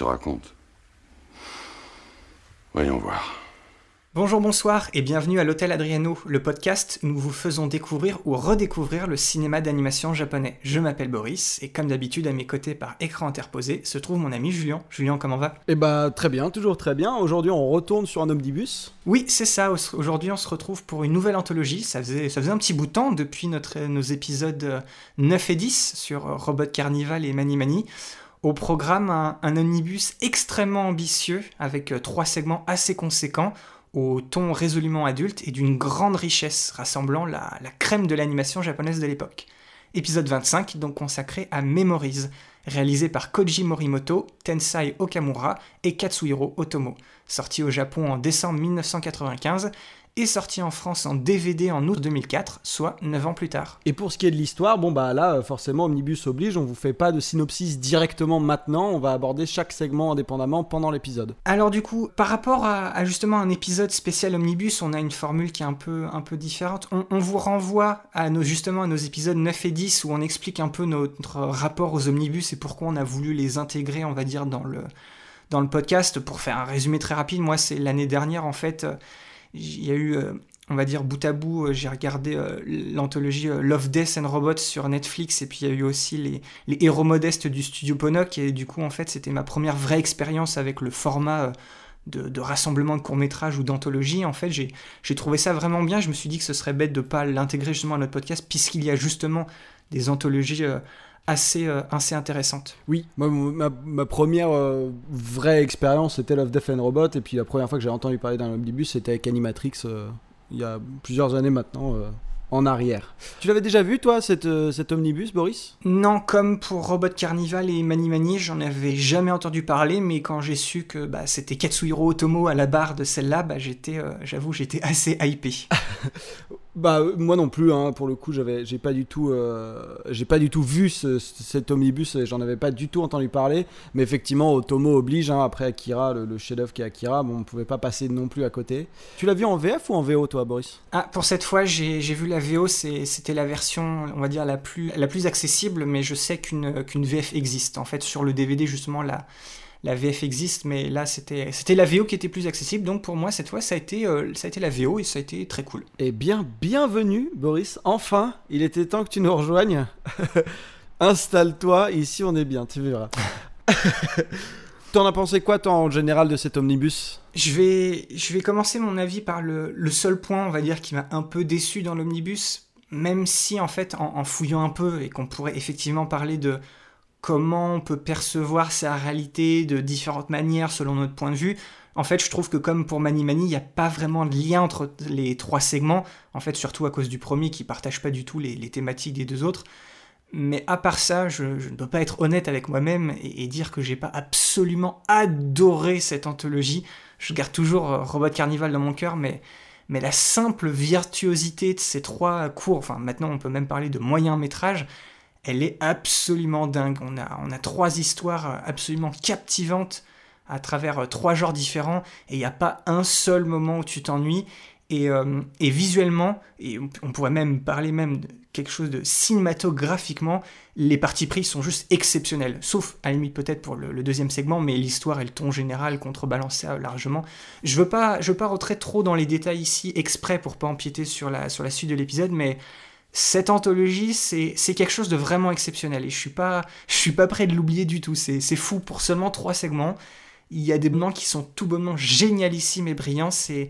Te raconte. Voyons voir. Bonjour, bonsoir et bienvenue à l'Hôtel Adriano, le podcast où nous vous faisons découvrir ou redécouvrir le cinéma d'animation japonais. Je m'appelle Boris et comme d'habitude à mes côtés par écran interposé se trouve mon ami Julien. Julien, comment va? Eh bah très bien, toujours très bien. Aujourd'hui on retourne sur un omnibus. Oui, c'est ça. Aujourd'hui on se retrouve pour une nouvelle anthologie. Ça faisait, ça faisait un petit bout de temps depuis notre, nos épisodes 9 et 10 sur Robot Carnival et Mani Mani. Au programme, un, omnibus extrêmement ambitieux avec euh, trois segments assez conséquents au ton résolument adulte et d'une grande richesse, rassemblant la, la crème de l'animation japonaise de l'époque. Épisode 25, donc consacré à Memories, réalisé par Koji Morimoto, Tensai Okamura et Katsuhiro Otomo, sorti au Japon en décembre 1995 et sorti en France en DVD en août 2004, soit 9 ans plus tard. Et pour ce qui est de l'histoire, bon bah là forcément Omnibus oblige, on vous fait pas de synopsis directement maintenant, on va aborder chaque segment indépendamment pendant l'épisode. Alors du coup, par rapport à, à, justement un épisode spécial Omnibus, on a une formule qui est un peu, un peu différente. On, on, vous renvoie à nos, justement à nos épisodes 9 et 10 où on explique un peu notre rapport aux Omnibus et pourquoi on a voulu les intégrer, on va dire, dans le, dans le podcast. Pour faire un résumé très rapide, moi c'est l'année dernière en fait il y a eu, euh, on va dire, bout à bout, euh, j'ai regardé euh, l'anthologie Love, Death and Robots sur Netflix, et puis il y a eu aussi les, héros modestes du studio Ponok, et du coup, en fait, c'était ma première vraie expérience avec le format de, rassemblement de courts-métrages ou d'anthologie. En fait, j'ai trouvé ça vraiment bien. Je me suis dit que ce serait bête de pas l'intégrer justement à notre podcast, puisqu'il y a justement des anthologies assez, euh, assez intéressante. Oui, moi, ma, ma première euh, vraie expérience c'était Love, Death and Robot, et puis la première fois que j'ai entendu parler d'un omnibus c'était avec Animatrix euh, il y a plusieurs années maintenant. En arrière. Tu l'avais déjà vu, toi, cette, cet omnibus, Boris? Non, comme pour Robot Carnival et Mani Mani, j'en avais jamais entendu parler, mais quand j'ai su que bah, c'était Katsuhiro Otomo à la barre de celle-là, bah, j'étais, j'avoue, j'étais assez hypé. Bah moi non plus, hein, pour le coup, j'avais, j'ai pas du tout, euh, j'ai pas du tout vu ce, cet omnibus, j'en avais pas du tout entendu parler. Mais effectivement, Otomo oblige. Hein, après Akira, le, chef-d'œuvre qui est Akira, bon, on pouvait pas passer non plus à côté. Tu l'as vu en VF ou en VO, toi, Boris? Ah, pour cette fois, j'ai, vu la VO. C'était la version, on va dire la plus, la plus accessible, mais je sais qu'une qu'une VF existe. En fait, sur le DVD, justement, la la VF existe, mais là c'était la VO qui était plus accessible. Donc pour moi cette fois ça a été euh, ça a été la VO et ça a été très cool. Eh bien bienvenue Boris. Enfin, il était temps que tu nous rejoignes. Installe-toi, ici on est bien, tu verras. T'en as pensé quoi toi en général de cet omnibus? Je vais, je vais commencer mon avis par le, le seul point, on va dire, qui m'a un peu déçu dans l'omnibus, même si en fait, en, en fouillant un peu, et qu'on pourrait effectivement parler de, comment on peut percevoir sa réalité de différentes manières selon notre point de vue. En fait, je trouve que comme pour Mani Mani, il n'y a pas vraiment de lien entre les trois segments, en fait, surtout à cause du premier qui partage pas du tout les, thématiques des deux autres. Mais à part ça, je, ne peux pas être honnête avec moi-même et, dire que j'ai pas absolument adoré cette anthologie. Je garde toujours Robot Carnival dans mon cœur, mais, mais la simple virtuosité de ces trois cours, enfin maintenant on peut même parler de moyen métrage, elle est absolument dingue. On a, on a trois histoires absolument captivantes à travers trois genres différents et il n'y a pas un seul moment où tu t'ennuies. Et, euh, visuellement, et on pourrait même parler même de quelque chose de cinématographiquement, les parties prises sont juste exceptionnelles. Sauf, à la limite peut-être pour le, deuxième segment, mais l'histoire et le ton général contrebalancent ça largement. Je veux pas, je veux pas rentrer trop dans les détails ici, exprès pour pas empiéter sur la suite de l'épisode, mais cette anthologie, c'est quelque chose de vraiment exceptionnel et je suis pas, je suis pas prêt de l'oublier du tout. C'est fou pour seulement trois segments. Il y a des moments qui sont tout bonnement génialissimes et brillants. C'est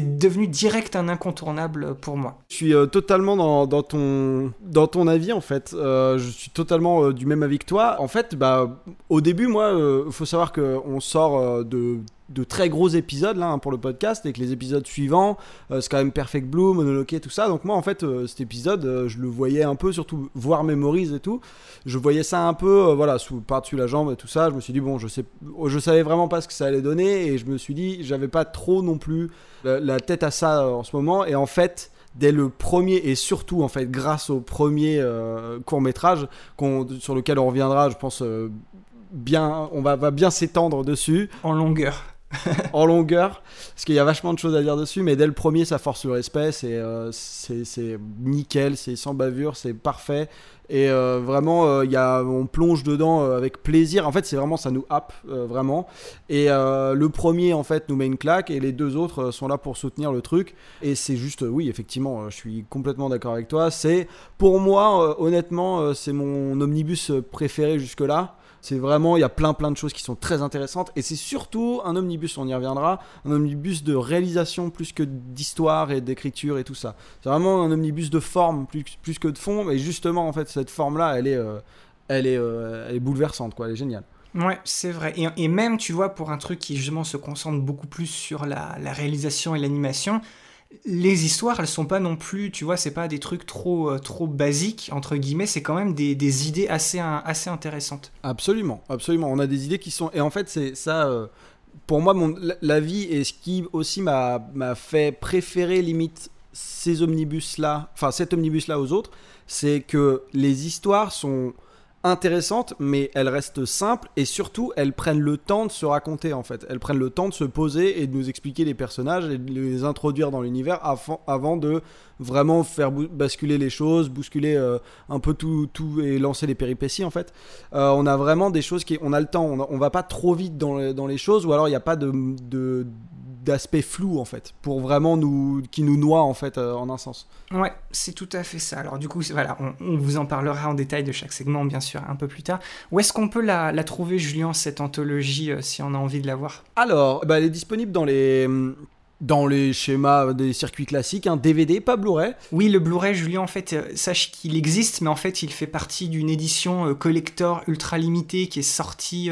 devenu direct un incontournable pour moi. Je suis euh, totalement dans, ton, dans ton avis en fait. Euh, je suis totalement euh, du même avis que toi. En fait, bah, au début, moi, il faut savoir qu'on sort de de très gros épisodes là hein, pour le podcast et que les épisodes suivants c'est quand même Perfect Blue, Monologue tout ça donc moi en fait cet épisode je le voyais un peu surtout voir Memories et tout je voyais ça un peu voilà sous par-dessus la jambe et tout ça je me suis dit bon je sais je savais vraiment pas ce que ça allait donner et je me suis dit j'avais pas trop non plus la, la tête à ça en ce moment. Et en fait dès le premier et surtout en fait grâce au premier court métrage sur lequel on reviendra je pense bien on va, va bien s'étendre dessus. En longueur. En longueur, parce qu'il y a vachement de choses à dire dessus, mais dès le premier, ça force le respect, c'est euh, c'est nickel, c'est sans bavure, c'est parfait, et euh, vraiment, euh, y a, on plonge dedans avec plaisir. En fait, c'est vraiment, ça nous happe, vraiment. Et le premier, en fait, nous met une claque, et les deux autres sont là pour soutenir le truc, et c'est juste, oui, effectivement, je suis complètement d'accord avec toi, c'est, pour moi, honnêtement, c'est mon omnibus préféré jusque-là. C'est vraiment, il y a plein plein de choses qui sont très intéressantes. Et c'est surtout un omnibus, on y reviendra, un omnibus de réalisation plus que d'histoire et d'écriture et tout ça. C'est vraiment un omnibus de forme plus, plus que de fond. Et justement, en fait, cette forme-là, elle est, euh, elle, est, euh, elle est bouleversante, quoi. Elle est géniale. Ouais, c'est vrai. Et, et, même, tu vois, pour un truc qui justement se concentre beaucoup plus sur la, la réalisation et l'animation, les histoires, elles sont pas non plus, tu vois, c'est pas des trucs trop, euh, trop basiques, entre guillemets, c'est quand même des, idées assez, assez intéressantes. Absolument, absolument. On a des idées qui sont. Et en fait, c'est ça. Euh, pour moi, la vie et ce qui aussi m'a fait préférer limite ces omnibus-là, enfin cet omnibus-là aux autres, c'est que les histoires sont intéressantes, mais elles restent simples et surtout elles prennent le temps de se raconter en fait. Elles prennent le temps de se poser et de nous expliquer les personnages et de les introduire dans l'univers avant, de vraiment faire basculer les choses, bousculer euh, un peu tout, tout et lancer les péripéties en fait. Euh, on a vraiment des choses qui, on a le temps, on, va pas trop vite dans, les choses ou alors il n'y a pas de d'aspect flou en fait pour vraiment nous qui nous noie en fait euh, en un sens. Ouais c'est tout à fait ça. Alors du coup voilà on, vous en parlera en détail de chaque segment bien sûr un peu plus tard. Où est-ce qu'on peut la, trouver Julien cette anthologie euh, si on a envie de la voir? Alors bah, elle est disponible dans les dans les schémas des circuits classiques, un DVD, pas Blu-ray. Oui, le Blu-ray, Julien, en fait, euh, sache qu'il existe, mais en fait, il fait partie d'une édition collector ultra limitée qui est sortie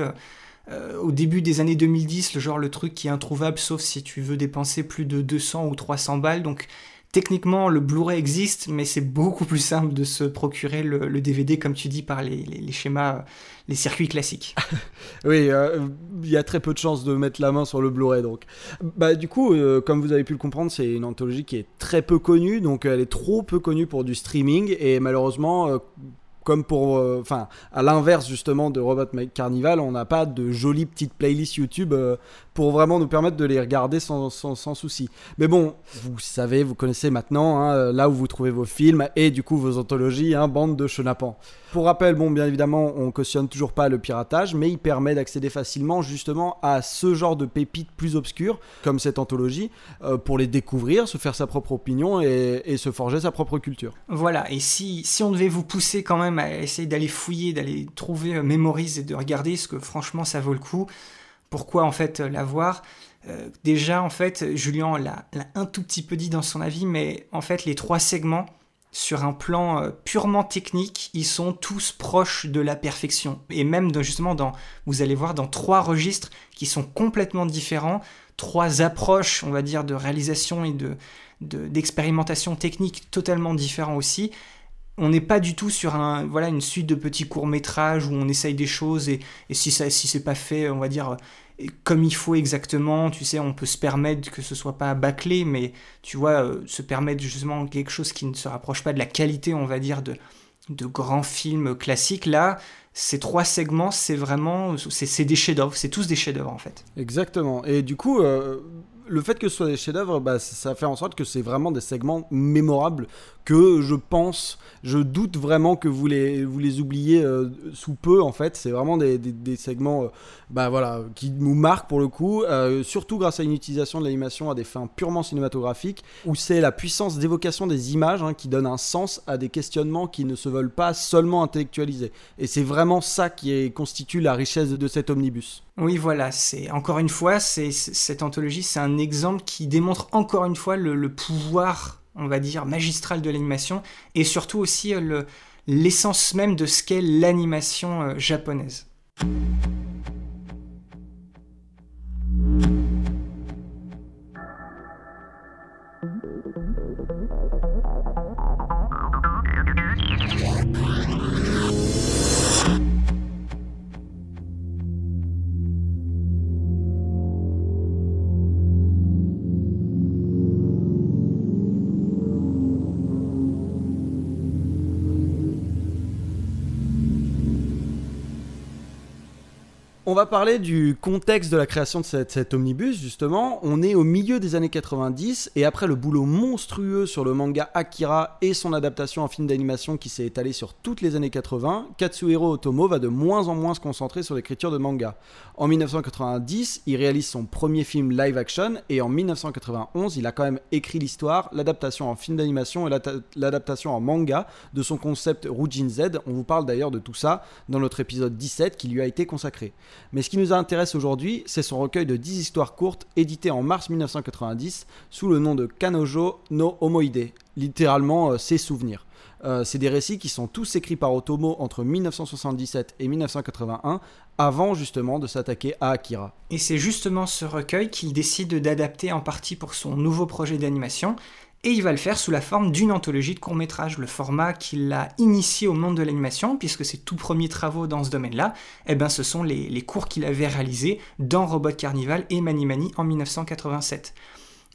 euh, au début des années 2010, le genre le truc qui est introuvable sauf si tu veux dépenser plus de 200 ou 300 balles. Donc techniquement le Blu-ray existe, mais c'est beaucoup plus simple de se procurer le, DVD comme tu dis par les, schémas, les circuits classiques. oui, euh, il y a très peu de chances de mettre la main sur le Blu-ray donc. Bah du coup, euh, comme vous avez pu le comprendre, c'est une anthologie qui est très peu connue, donc elle est trop peu connue pour du streaming et malheureusement comme pour, euh, enfin, à l'inverse justement de Robot Carnival, on n'a pas de jolies petites playlists YouTube euh, pour vraiment nous permettre de les regarder sans, sans, souci. Mais bon, vous savez, vous connaissez maintenant hein, là où vous trouvez vos films et du coup vos anthologies, hein, bande de chenapans. Pour rappel, bon, bien évidemment, on cautionne toujours pas le piratage, mais il permet d'accéder facilement justement à ce genre de pépites plus obscures, comme cette anthologie, euh, pour les découvrir, se faire sa propre opinion et, se forger sa propre culture. Voilà, et si, si on devait vous pousser quand même à essayer d'aller fouiller, d'aller trouver euh, et de regarder, ce que franchement ça vaut le coup, pourquoi en fait l'avoir? Euh, Déjà, en fait, Julien l'a un tout petit peu dit dans son avis, mais en fait, les trois segments, sur un plan euh, purement technique, ils sont tous proches de la perfection. Et même justement, dans, vous allez voir, dans trois registres qui sont complètement différents, trois approches, on va dire, de réalisation et de, d'expérimentation technique totalement différents aussi. On n'est pas du tout sur un, voilà, une suite de petits courts-métrages où on essaye des choses et, et si, ça, si c'est pas fait, on va dire, comme il faut exactement, tu sais, on peut se permettre que ce soit pas bâclé, mais tu vois, euh, se permettre justement quelque chose qui ne se rapproche pas de la qualité, on va dire, de, de grands films classiques. Là, ces trois segments, c'est vraiment, c'est des chefs-d'œuvre, c'est tous des chefs-d'œuvre en fait. Exactement. Et du coup, euh, le fait que ce soit des chefs-d'œuvre, bah, ça fait en sorte que c'est vraiment des segments mémorables que je pense, je doute vraiment que vous les, oubliez euh, sous peu en fait. C'est vraiment des, segments euh, bah, voilà, qui nous marquent pour le coup, euh, surtout grâce à une utilisation de l'animation à des fins purement cinématographiques, où c'est la puissance d'évocation des images hein, qui donne un sens à des questionnements qui ne se veulent pas seulement intellectualiser. Et c'est vraiment ça qui constitue la richesse de cet omnibus. Oui, voilà, c'est encore une fois, cette anthologie, c'est un exemple qui démontre encore une fois le, pouvoir on va dire, magistrale de l'animation, et surtout aussi euh, l'essence même de ce qu'est l'animation euh, japonaise. On va parler du contexte de la création de cet omnibus, justement. On est au milieu des années 90 et après le boulot monstrueux sur le manga Akira et son adaptation en film d'animation qui s'est étalé sur toutes les années 80, Katsuhiro Otomo va de moins en moins se concentrer sur l'écriture de manga. En 1990, il réalise son premier film live action et en 1991, il a quand même écrit l'histoire, l'adaptation en film d'animation et l'adaptation en manga de son concept Rujin Z. On vous parle d'ailleurs de tout ça dans notre épisode 17 qui lui a été consacré. Mais ce qui nous intéresse aujourd'hui, c'est son recueil de 10 histoires courtes édité en mars 1990 sous le nom de Kanojo no Omoide, littéralement euh, ses souvenirs. Euh, c'est des récits qui sont tous écrits par Otomo entre 1977 et 1981, avant justement de s'attaquer à Akira. Et c'est justement ce recueil qu'il décide d'adapter en partie pour son nouveau projet d'animation, et il va le faire sous la forme d'une anthologie de courts-métrages, le format qui l'a initié au monde de l'animation, puisque ses tout premiers travaux dans ce domaine-là, eh ben, ce sont les, les cours qu'il avait réalisés dans Robot Carnival et Mani Mani en 1987.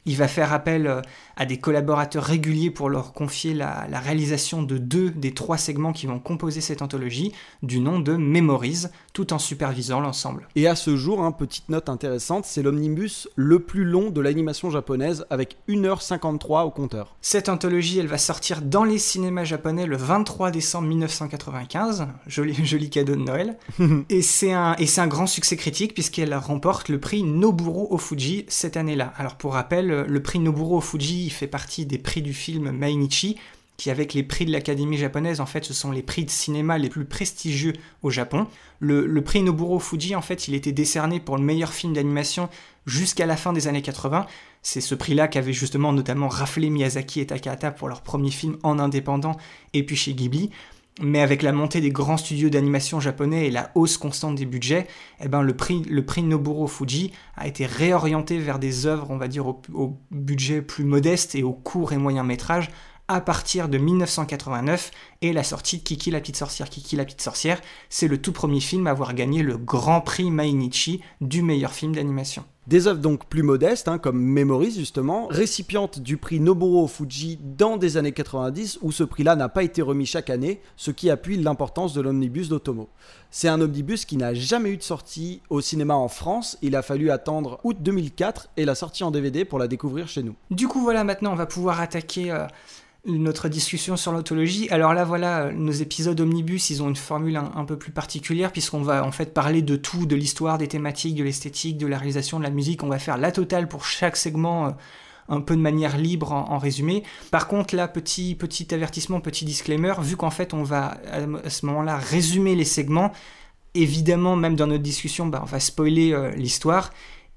Il va faire appel euh, à des collaborateurs réguliers pour leur confier la, réalisation de deux des trois segments qui vont composer cette anthologie, du nom de Memories, tout en supervisant l'ensemble. Et à ce jour, hein, petite note intéressante, c'est l'omnibus le plus long de l'animation japonaise, avec 1h53 au compteur. Cette anthologie, elle va sortir dans les cinémas japonais le 23 décembre 1995, joli, joli cadeau de Noël, et c'est un, un grand succès critique puisqu'elle remporte le prix Noburo Ofuji cette année-là. Alors pour rappel, le prix Noburo Ofuji fait partie des prix du film Mainichi, qui avec les prix de l'Académie japonaise, en fait, ce sont les prix de cinéma les plus prestigieux au Japon. Le, prix Noburo Fuji, en fait, il était décerné pour le meilleur film d'animation jusqu'à la fin des années 80. C'est ce prix-là qu'avaient justement notamment raflé Miyazaki et Takahata pour leur premier film en indépendant et puis chez Ghibli. Mais avec la montée des grands studios d'animation japonais et la hausse constante des budgets, eh ben le, prix, le prix Noburo Fuji a été réorienté vers des œuvres, on va dire, au, au budget plus modeste et au court et moyen métrage à partir de 1989 et la sortie de Kiki la petite sorcière. Kiki la petite sorcière, c'est le tout premier film à avoir gagné le Grand Prix Mainichi du meilleur film d'animation. Des œuvres donc plus modestes, hein, comme Memories justement, récipiente du prix Nobuo Fuji dans des années 90 où ce prix-là n'a pas été remis chaque année, ce qui appuie l'importance de l'omnibus d'Otomo. C'est un omnibus qui n'a jamais eu de sortie au cinéma en France, il a fallu attendre août 2004 et la sortie en DVD pour la découvrir chez nous. Du coup voilà, maintenant on va pouvoir attaquer... Euh, notre discussion sur l'autologie. Alors là, voilà, nos épisodes omnibus, ils ont une formule un, peu plus particulière, puisqu'on va en fait parler de tout, de l'histoire, des thématiques, de l'esthétique, de la réalisation, de la musique. On va faire la totale pour chaque segment. Euh, un peu de manière libre en, résumé. Par contre, là, petit, petit avertissement, petit disclaimer, vu qu'en fait on va à ce moment-là résumer les segments, évidemment, même dans notre discussion, bah, on va spoiler euh, l'histoire.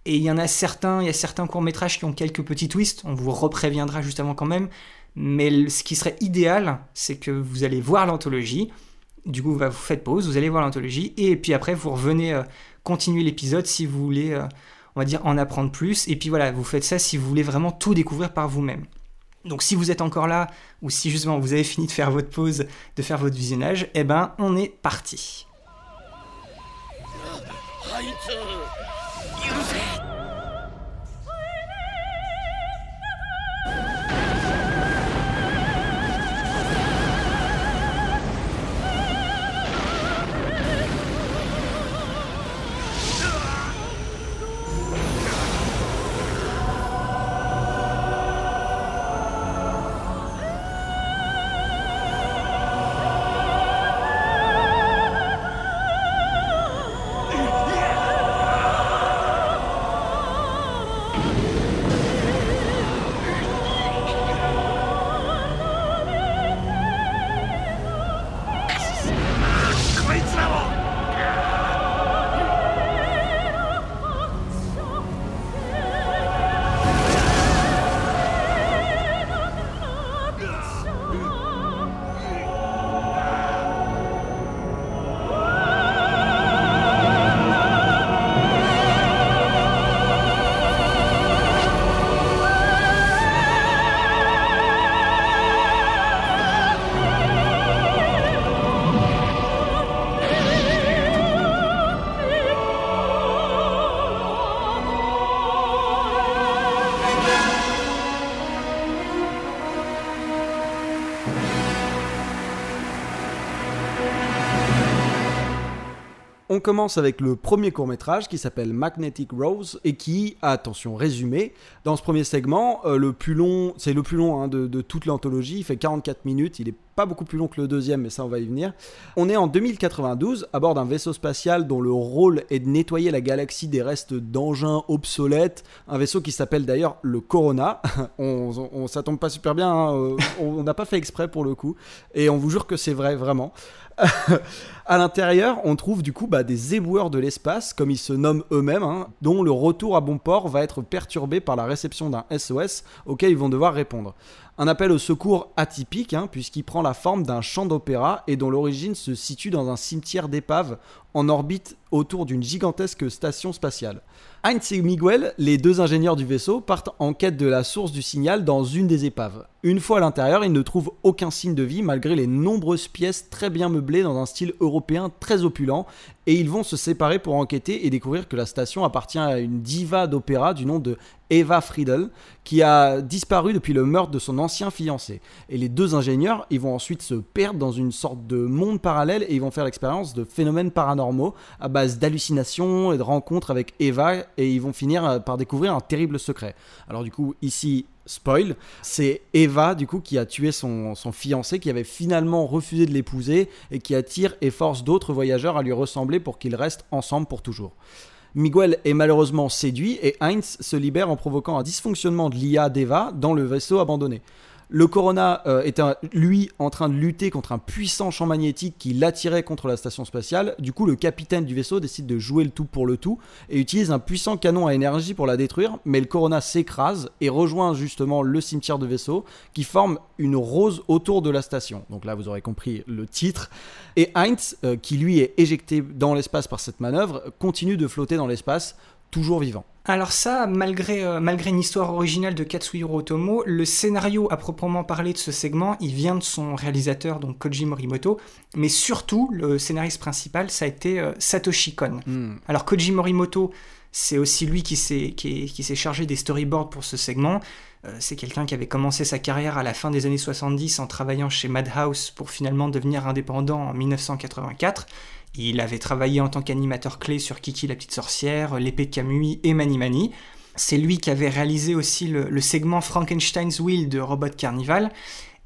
Et il y en a certains, il y a certains courts-métrages qui ont quelques petits twists, on vous repréviendra justement quand même. Mais ce qui serait idéal, c'est que vous allez voir l'anthologie. Du coup, vous faites pause, vous allez voir l'anthologie, et puis après, vous revenez euh, continuer l'épisode si vous voulez, euh, on va dire, en apprendre plus. Et puis voilà, vous faites ça si vous voulez vraiment tout découvrir par vous-même. Donc si vous êtes encore là, ou si justement vous avez fini de faire votre pause, de faire votre visionnage, eh ben on est parti. On commence avec le premier court métrage qui s'appelle Magnetic Rose et qui, attention, résumé, dans ce premier segment, euh, c'est le plus long hein, de toute l'anthologie, il fait 44 minutes, il est pas beaucoup plus long que le deuxième, mais ça on va y venir. On est en 2092 à bord d'un vaisseau spatial dont le rôle est de nettoyer la galaxie des restes d'engins obsolètes. Un vaisseau qui s'appelle d'ailleurs le Corona. on, on, ça tombe pas super bien, hein, euh, on n'a pas fait exprès pour le coup. Et on vous jure que c'est vrai, vraiment. à l'intérieur, on trouve du coup bah, des éboueurs de l'espace, comme ils se nomment eux-mêmes, hein, dont le retour à bon port va être perturbé par la réception d'un SOS auquel ils vont devoir répondre. Un appel au secours atypique, hein, puisqu'il prend la forme d'un chant d'opéra et dont l'origine se situe dans un cimetière d'épaves en orbite autour d'une gigantesque station spatiale. Heinz et Miguel, les deux ingénieurs du vaisseau, partent en quête de la source du signal dans une des épaves. Une fois à l'intérieur, ils ne trouvent aucun signe de vie malgré les nombreuses pièces très bien meublées dans un style européen très opulent, et ils vont se séparer pour enquêter et découvrir que la station appartient à une diva d'opéra du nom de Eva Friedel, qui a disparu depuis le meurtre de son ancien fiancé. Et les deux ingénieurs, ils vont ensuite se perdre dans une sorte de monde parallèle et ils vont faire l'expérience de phénomènes paranormaux à base d'hallucinations et de rencontres avec Eva et ils vont finir par découvrir un terrible secret. Alors du coup, ici, spoil, c'est Eva du coup qui a tué son, son, fiancé, qui avait finalement refusé de l'épouser et qui attire et force d'autres voyageurs à lui ressembler pour qu'ils restent ensemble pour toujours. Miguel est malheureusement séduit et Heinz se libère en provoquant un dysfonctionnement de l'IA d'Eva dans le vaisseau abandonné. Le Corona euh, est lui en train de lutter contre un puissant champ magnétique qui l'attirait contre la station spatiale. Du coup, le capitaine du vaisseau décide de jouer le tout pour le tout et utilise un puissant canon à énergie pour la détruire. Mais le Corona s'écrase et rejoint justement le cimetière de vaisseau qui forme une rose autour de la station. Donc là, vous aurez compris le titre. Et Heinz, euh, qui lui est éjecté dans l'espace par cette manœuvre, continue de flotter dans l'espace, toujours vivant. Alors ça, malgré, euh, malgré une histoire originale de Katsuhiro Otomo, le scénario à proprement parler de ce segment, il vient de son réalisateur, donc Koji Morimoto, mais surtout, le scénariste principal, ça a été euh, Satoshi Kon. Hmm. Alors Koji Morimoto, c'est aussi lui qui s'est qui, qui s'est chargé des storyboards pour ce segment. Euh, c'est quelqu'un qui avait commencé sa carrière à la fin des années 70 en travaillant chez Madhouse pour finalement devenir indépendant en 1984. Il avait travaillé en tant qu'animateur clé sur Kiki la petite sorcière, L'épée de Camus et Mani Mani. C'est lui qui avait réalisé aussi le, segment Frankenstein's Wheel de Robot Carnival.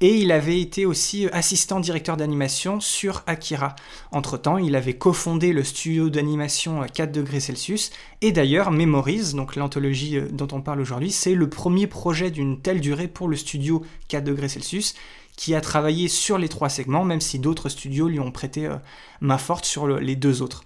Et il avait été aussi assistant directeur d'animation sur Akira. Entre-temps, il avait cofondé le studio d'animation 4 degrés Celsius. Et d'ailleurs, Memories, donc l'anthologie dont on parle aujourd'hui, c'est le premier projet d'une telle durée pour le studio 4 degrés Celsius qui a travaillé sur les trois segments, même si d'autres studios lui ont prêté euh, main forte sur le, les deux autres.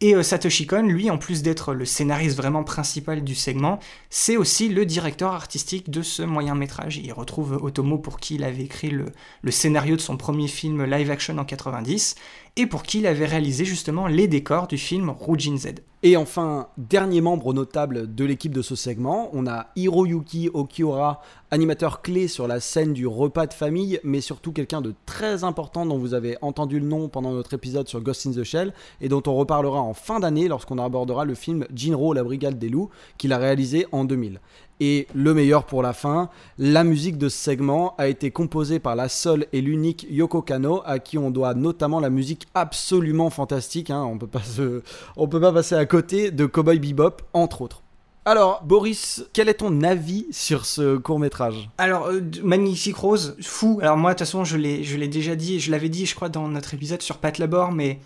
Et euh, Satoshi Kon, lui, en plus d'être le scénariste vraiment principal du segment, c'est aussi le directeur artistique de ce moyen métrage. Il retrouve Otomo pour qui il avait écrit le, le scénario de son premier film live action en 90, et pour qui il avait réalisé justement les décors du film Rujin Z. Et enfin, dernier membre notable de l'équipe de ce segment, on a Hiroyuki Okiura, animateur clé sur la scène du repas de famille, mais surtout quelqu'un de très important dont vous avez entendu le nom pendant notre épisode sur Ghost in the Shell et dont on reparlera en fin d'année lorsqu'on abordera le film Jinro, la brigade des loups, qu'il a réalisé en 2000. Et le meilleur pour la fin, la musique de ce segment a été composée par la seule et l'unique Yoko Kano, à qui on doit notamment la musique absolument fantastique, hein, on se, on peut pas passer à côté de Cowboy Bebop, entre autres. Alors, Boris, quel est ton avis sur ce court métrage Alors, euh, Magnifique Rose, fou. Alors moi, de toute façon, je l'ai déjà dit, je l'avais dit, je crois, dans notre épisode sur Pat Labor, mais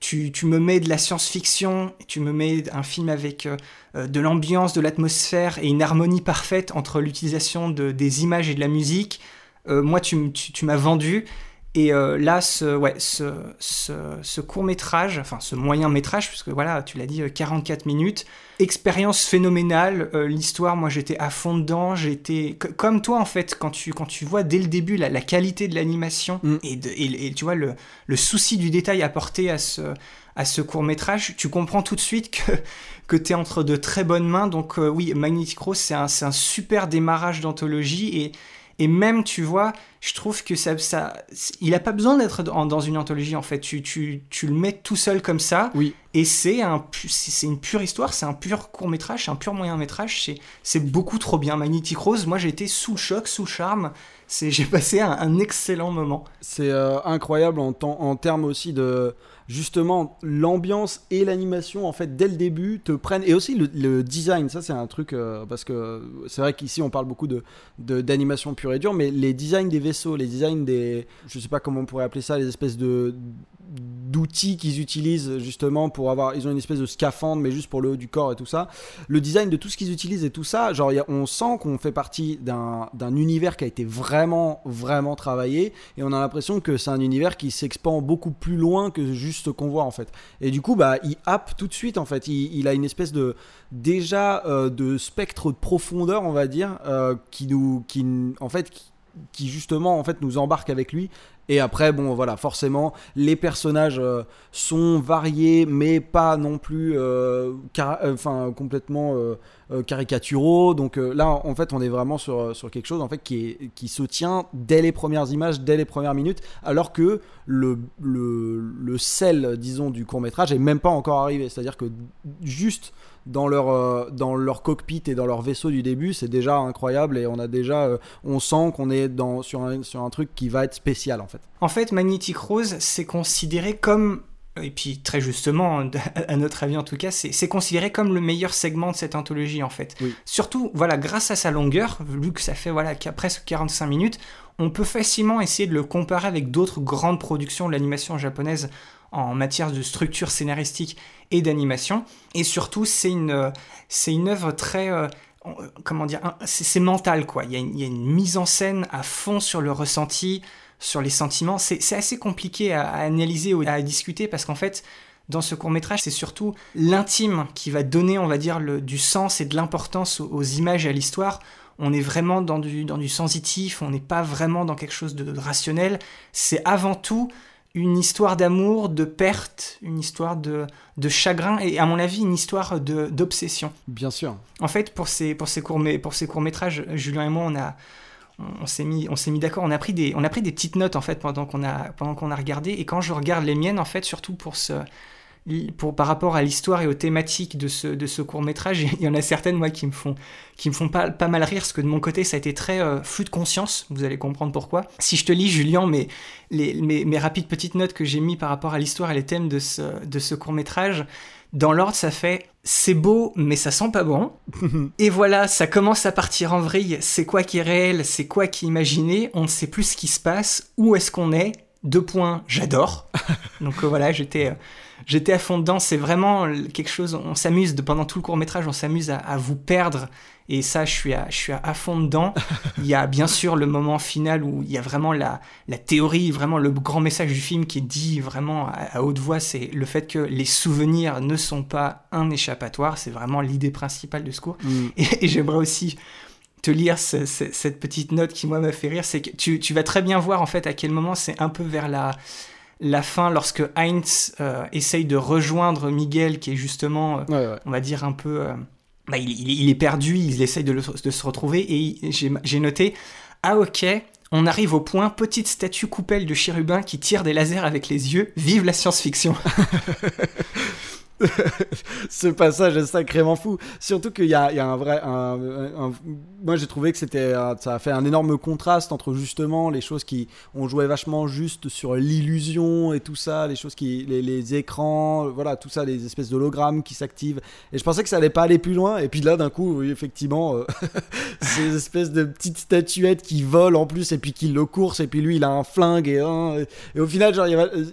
tu, me mets de la science-fiction, tu me mets un film avec euh, de l'ambiance, de l'atmosphère et une harmonie parfaite entre l'utilisation de, des images et de la musique. Euh, moi, tu m'as vendu. Et euh, là, ce, ouais, ce, ce, ce, court métrage, enfin ce moyen métrage, puisque voilà, tu l'as dit, 44 minutes, expérience phénoménale. Euh, L'histoire, moi j'étais à fond dedans, j'étais comme toi en fait, quand tu, quand tu vois dès le début la, la qualité de l'animation mm. et, et, et, tu vois le, le, souci du détail apporté à ce, à ce court métrage, tu comprends tout de suite que, que tu es entre de très bonnes mains. Donc euh, oui, Magnetic Rose, c'est un, un super démarrage d'anthologie et et même, tu vois, je trouve que ça, ça il a pas besoin d'être dans, dans, une anthologie en fait. Tu, tu, tu, le mets tout seul comme ça. Oui. Et c'est un, c'est une pure histoire, c'est un pur court métrage, c'est un pur moyen métrage. C'est, c'est beaucoup trop bien. Magnetic Rose, moi j'ai été sous le choc, sous le charme. C'est, j'ai passé un, un, excellent moment. C'est euh, incroyable en, en termes aussi de justement l'ambiance et l'animation en fait dès le début te prennent et aussi le, design ça c'est un truc euh, parce que c'est vrai qu'ici on parle beaucoup de d'animation pure et dure mais les designs des vaisseaux les designs des je sais pas comment on pourrait appeler ça les espèces de d'outils qu'ils utilisent justement pour avoir ils ont une espèce de scaphandre mais juste pour le haut du corps et tout ça. Le design de tout ce qu'ils utilisent et tout ça genre on sent qu'on fait partie d'un univers qui a été vraiment vraiment travaillé et on a l'impression que c'est un univers qui s'expand beaucoup plus loin que juste ce qu'on voit en fait. Et du coup bah il happe tout de suite en fait. Il, a une espèce de déjà euh, de spectre de profondeur on va dire euh, qui nous qui en fait qui, qui justement en fait nous embarque avec lui et après, bon, voilà, forcément, les personnages euh, sont variés, mais pas non plus euh, euh, complètement caricaturaux. Donc là, en fait, on est vraiment sur, sur quelque chose en fait, qui, qui se tient dès les premières images, dès les premières minutes, alors que le, le, le sel, disons, du court métrage est même pas encore arrivé. C'est-à-dire que juste dans leur, euh, dans leur cockpit et dans leur vaisseau du début, c'est déjà incroyable et on a déjà, euh, on sent qu'on est dans, sur, un, sur un truc qui va être spécial en fait. En fait, Magnetic Rose, c'est considéré comme et puis très justement, à notre avis en tout cas, c'est considéré comme le meilleur segment de cette anthologie en fait. Surtout, voilà, grâce à sa longueur, vu que ça fait voilà presque 45 minutes, on peut facilement essayer de le comparer avec d'autres grandes productions de l'animation japonaise en matière de structure scénaristique et d'animation. Et surtout, c'est une, c'est une œuvre très... Euh, comment dire C'est mental, quoi. Il y, a une, il y, a une, mise en scène à fond sur le ressenti, sur les sentiments. C'est assez compliqué à, analyser ou à discuter parce qu'en fait, dans ce court métrage, c'est surtout l'intime qui va donner, on va dire, le, du sens et de l'importance aux, images et à l'histoire. On est vraiment dans du, dans du sensitif, on n'est pas vraiment dans quelque chose de rationnel. C'est avant tout une histoire d'amour, de perte, une histoire de, de chagrin et à mon avis une histoire d'obsession. Bien sûr. En fait, pour ces, pour ces, courts, pour ces courts métrages, Julien et moi, on a, on s'est mis, on s'est mis d'accord. On a pris des, on a pris des petites notes en fait pendant qu'on a, pendant qu'on a regardé. Et quand je regarde les miennes, en fait, surtout pour ce, pour, par rapport à l'histoire et aux thématiques de ce, de ce court métrage, il y en a certaines moi qui me font, qui me font pas, pas mal rire, parce que de mon côté ça a été très euh, flou de conscience, vous allez comprendre pourquoi. Si je te lis Julien, mes, les, mes, mes rapides petites notes que j'ai mis par rapport à l'histoire et les thèmes de ce, de ce court métrage, dans l'ordre ça fait c'est beau mais ça sent pas bon. et voilà, ça commence à partir en vrille, c'est quoi qui est réel, c'est quoi qui est imaginé, on ne sait plus ce qui se passe, où est-ce qu'on est, deux points, j'adore. Donc euh, voilà, j'étais... Euh, j'étais à fond dedans. C'est vraiment quelque chose. On s'amuse pendant tout le court métrage, on s'amuse à, vous perdre. Et ça, je suis à, je suis à, fond dedans. il y a bien sûr le moment final où il y a vraiment la, la théorie, vraiment le grand message du film qui est dit vraiment à, haute voix, c'est le fait que les souvenirs ne sont pas un échappatoire. C'est vraiment l'idée principale de ce cours. Mm. Et, j'aimerais aussi te lire cette petite note qui moi m'a fait rire, c'est que tu, tu, vas très bien voir en fait à quel moment c'est un peu vers la la fin lorsque Heinz euh, essaye de rejoindre Miguel, qui est justement, euh, on va dire, un peu... Euh, bah, il, est perdu, il essaye de, se retrouver, et j'ai noté, ah ok, on arrive au point, petite statue coupelle de chérubin qui tire des lasers avec les yeux, vive la science-fiction ce passage est sacrément fou. Surtout qu'il y, a, un vrai. moi, j'ai trouvé que c'était, ça a fait un énorme contraste entre justement les choses qui ont joué vachement juste sur l'illusion et tout ça, les choses qui, les, écrans, voilà, tout ça, les espèces d'hologrammes qui s'activent. Et je pensais que ça allait pas aller plus loin. Et puis là, d'un coup, oui, effectivement, euh, ces espèces de petites statuettes qui volent en plus et puis qui le coursent. Et puis lui, il a un flingue et, au final, genre,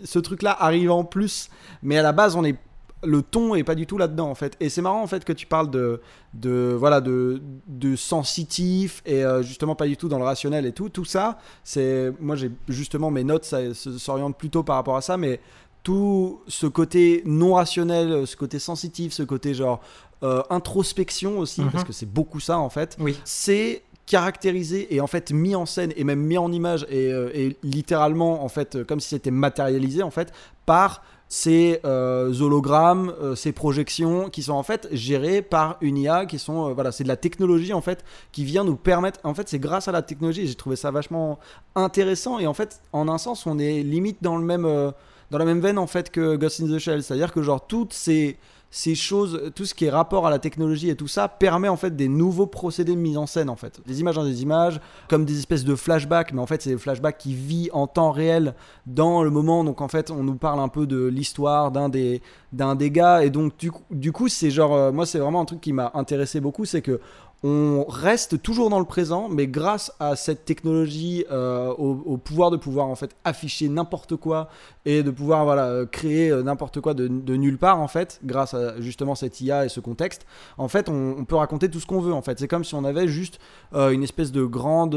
ce truc-là arrive en plus. Mais à la base, on est le ton est pas du tout là-dedans en fait. Et c'est marrant en fait que tu parles de, de voilà de, de sensitif et euh, justement pas du tout dans le rationnel et tout. Tout ça, c'est moi j'ai justement mes notes ça s'orientent plutôt par rapport à ça, mais tout ce côté non rationnel, ce côté sensitif, ce côté genre euh, introspection aussi, mhm. parce que c'est beaucoup ça en fait. Oui. C'est caractérisé et en fait mis en scène et même mis en image et, euh, et littéralement en fait comme si c'était matérialisé en fait par ces euh, hologrammes, euh, ces projections qui sont en fait gérées par une IA, qui sont euh, voilà, c'est de la technologie en fait qui vient nous permettre. En fait, c'est grâce à la technologie. J'ai trouvé ça vachement intéressant et en fait, en un sens, on est limite dans le même dans la même veine en fait que Ghost in the Shell, c'est-à-dire que genre toutes ces ces choses, tout ce qui est rapport à la technologie et tout ça, permet en fait des nouveaux procédés de mise en scène en fait. Des images dans des images, comme des espèces de flashbacks, mais en fait c'est des flashbacks qui vivent en temps réel dans le moment. Donc en fait on nous parle un peu de l'histoire d'un des, d'un des gars. Et donc du du coup c'est genre, euh, moi c'est vraiment un truc qui m'a intéressé beaucoup, c'est que on reste toujours dans le présent, mais grâce à cette technologie, euh, au, pouvoir de pouvoir en fait afficher n'importe quoi et de pouvoir voilà créer euh, n'importe quoi de, nulle part en fait, grâce à justement cette IA et ce contexte, en fait, on, peut raconter tout ce qu'on veut en fait. C'est comme si on avait juste euh, une espèce de grande,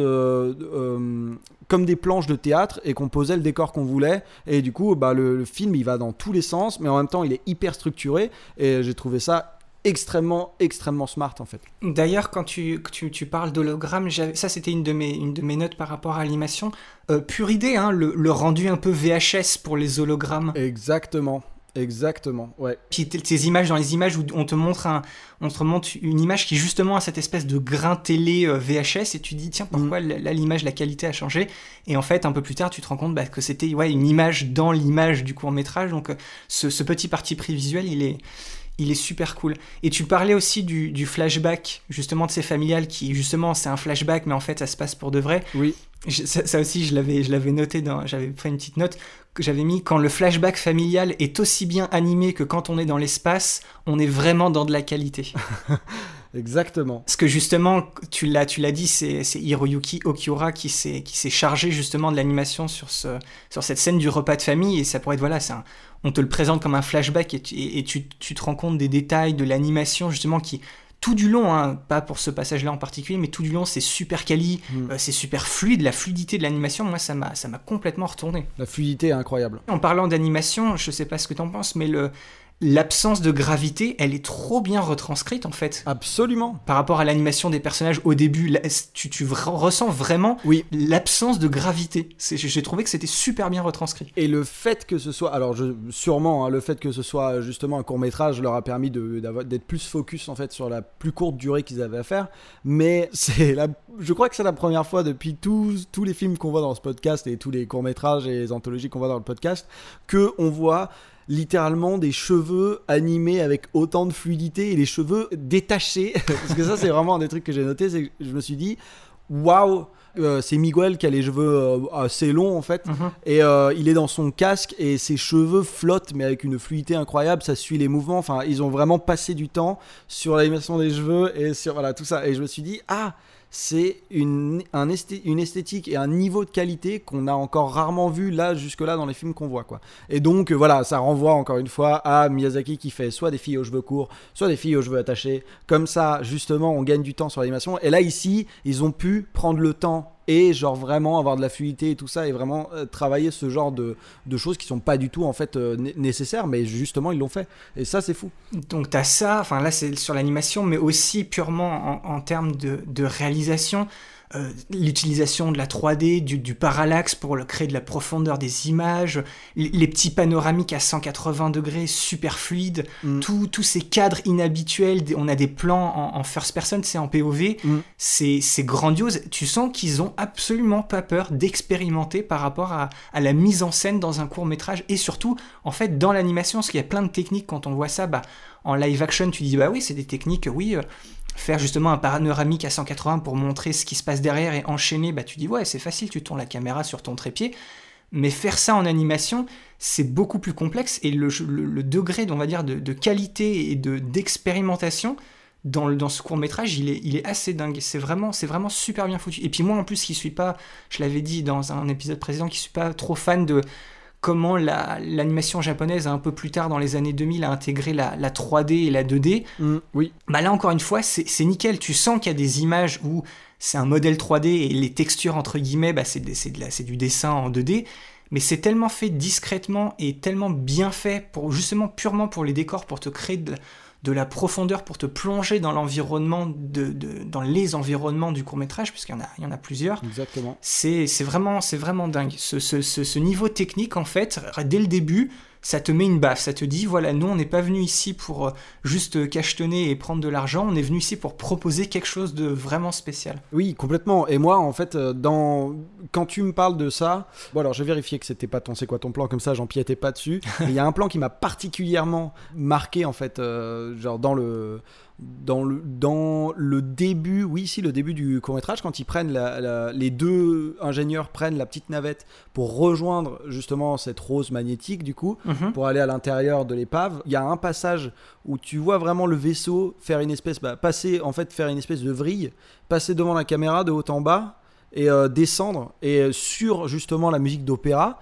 comme des planches de théâtre et qu'on posait le décor qu'on voulait. Et du coup, bah, le, le film il va dans tous les sens, mais en même temps il est hyper structuré. Et j'ai trouvé ça extrêmement, extrêmement smart en fait. D'ailleurs, quand tu, tu, tu parles d'hologramme, ça c'était une, de mes, une de mes notes par rapport à l'animation. Euh, pure idée, hein, le, le, rendu un peu VHS pour les hologrammes. Exactement. Exactement, ouais. Puis ces images dans les images où on te montre un, on te montre une image qui justement a cette espèce de grain télé euh, VHS et tu dis tiens pourquoi mm. là l'image la qualité a changé? Et en fait un peu plus tard tu te rends compte bah, que c'était ouais une image dans l'image du court métrage donc euh, ce, ce, petit parti pris visuel il est il est super cool. Et tu parlais aussi du, flashback, justement, de ces familiales qui, justement, c'est un flashback, mais en fait, ça se passe pour de vrai. Oui. ça, aussi, je l'avais, je l'avais noté, dans, j'avais fait une petite note que j'avais mis quand le flashback familial est aussi bien animé que quand on est dans l'espace, on est vraiment dans de la qualité. Exactement. Parce que justement, tu l'as, tu l'as dit, c'est, Hiroyuki Okiura qui s'est, qui s'est chargé justement de l'animation sur, ce, sur cette scène du repas de famille. Et ça pourrait être, voilà, c'est on te le présente comme un flashback et, tu, tu, te rends compte des détails de l'animation justement qui, tout du long, hein, pas pour ce passage-là en particulier, mais tout du long, c'est super quali, mm. euh, c'est super fluide, la fluidité de l'animation, moi, ça m'a, ça m'a complètement retourné. La fluidité est incroyable. En parlant d'animation, je sais pas ce que tu en penses, mais le, l'absence de gravité, elle est trop bien retranscrite en fait. Absolument. Par rapport à l'animation des personnages au début, tu, tu ressens vraiment oui. l'absence de gravité. J'ai trouvé que c'était super bien retranscrit. Et le fait que ce soit, alors je, sûrement, hein, le fait que ce soit justement un court métrage leur a permis d'être plus focus en fait sur la plus courte durée qu'ils avaient à faire. Mais c'est la, je crois que c'est la première fois depuis tous, tous les films qu'on voit dans ce podcast et tous les courts métrages et les anthologies qu'on voit dans le podcast que on voit littéralement des cheveux animés avec autant de fluidité et les cheveux détachés. Parce que ça, c'est vraiment un des trucs que j'ai noté. C'est que je me suis dit, waouh! Euh, c'est Miguel qui a les cheveux euh, assez longs en fait mhm. et euh, il est dans son casque et ses cheveux flottent mais avec une fluidité incroyable ça suit les mouvements enfin ils ont vraiment passé du temps sur l'animation des cheveux et sur voilà tout ça et je me suis dit ah c'est une, une esthétique et un niveau de qualité qu'on a encore rarement vu là jusque-là dans les films qu'on voit quoi. Et donc voilà, ça renvoie encore une fois à Miyazaki qui fait soit des filles aux cheveux courts, soit des filles aux cheveux attachés. Comme ça, justement, on gagne du temps sur l'animation. Et là ici, ils ont pu prendre le temps et genre vraiment avoir de la fluidité et tout ça et vraiment euh, travailler ce genre de, de, choses qui sont pas du tout en fait euh, nécessaires mais justement ils l'ont fait. Et ça c'est fou. Donc tu as ça enfin là c'est sur l'animation mais aussi purement en, en termes de, de réalisation euh, l'utilisation de la 3D, du, parallaxe pour créer de la profondeur des images, les, petits panoramiques à 180 degrés super fluides, mm. tous ces cadres inhabituels, on a des plans en, first person, c'est en POV, mm. c'est grandiose. Tu sens qu'ils ont absolument pas peur d'expérimenter par rapport à, la mise en scène dans un court métrage et surtout en fait dans l'animation, parce qu'il y a plein de techniques quand on voit ça, bah, en live action, tu dis bah oui, c'est des techniques, oui, euh, faire justement un panoramique à 180 pour montrer ce qui se passe derrière et enchaîner, bah tu dis ouais c'est facile, tu tournes la caméra sur ton trépied. Mais faire ça en animation, c'est beaucoup plus complexe et le, degré, on va dire, de, qualité et de d'expérimentation dans, ce court métrage, il est, il est assez dingue. C'est vraiment, c'est vraiment super bien foutu. Et puis moi en plus, qui suis pas, je l'avais dit dans un épisode précédent, qui suis pas trop fan de comment l'animation japonaise, un peu plus tard dans les années 2000, a intégré la, 3D et la 2D. Mm, oui. Bah là, encore une fois, c'est nickel. Tu sens qu'il y a des images où c'est un modèle 3D et les textures, entre guillemets, bah, c'est du dessin en 2D. Mais c'est tellement fait discrètement et tellement bien fait, pour justement purement pour les décors, pour te créer de, de la profondeur pour te plonger dans l'environnement, de, dans les environnements du court métrage, puisqu'il y en a, il y en a plusieurs. Exactement. C'est vraiment, vraiment dingue. Ce, ce, ce, niveau technique, en fait, dès le début, ça te met une baffe, ça te dit voilà, nous on n'est pas venu ici pour euh, juste cachetonner et prendre de l'argent, on est venu ici pour proposer quelque chose de vraiment spécial. Oui, complètement. Et moi, en fait, euh, dans... quand tu me parles de ça, bon alors j'ai vérifié que c'était pas ton c'est quoi ton plan, comme ça j'empiétais pas dessus. Il y a un plan qui m'a particulièrement marqué en fait, euh, genre dans le dans le, dans le début, oui, si, le début du court métrage, quand ils prennent la, les deux ingénieurs prennent la petite navette pour rejoindre justement cette rose magnétique, du coup, Mhm. pour aller à l'intérieur de l'épave, il y a un passage où tu vois vraiment le vaisseau faire une espèce, bah, passer, en fait, faire une espèce de vrille, passer devant la caméra de haut en bas et euh, descendre. Et euh, sur justement la musique d'opéra,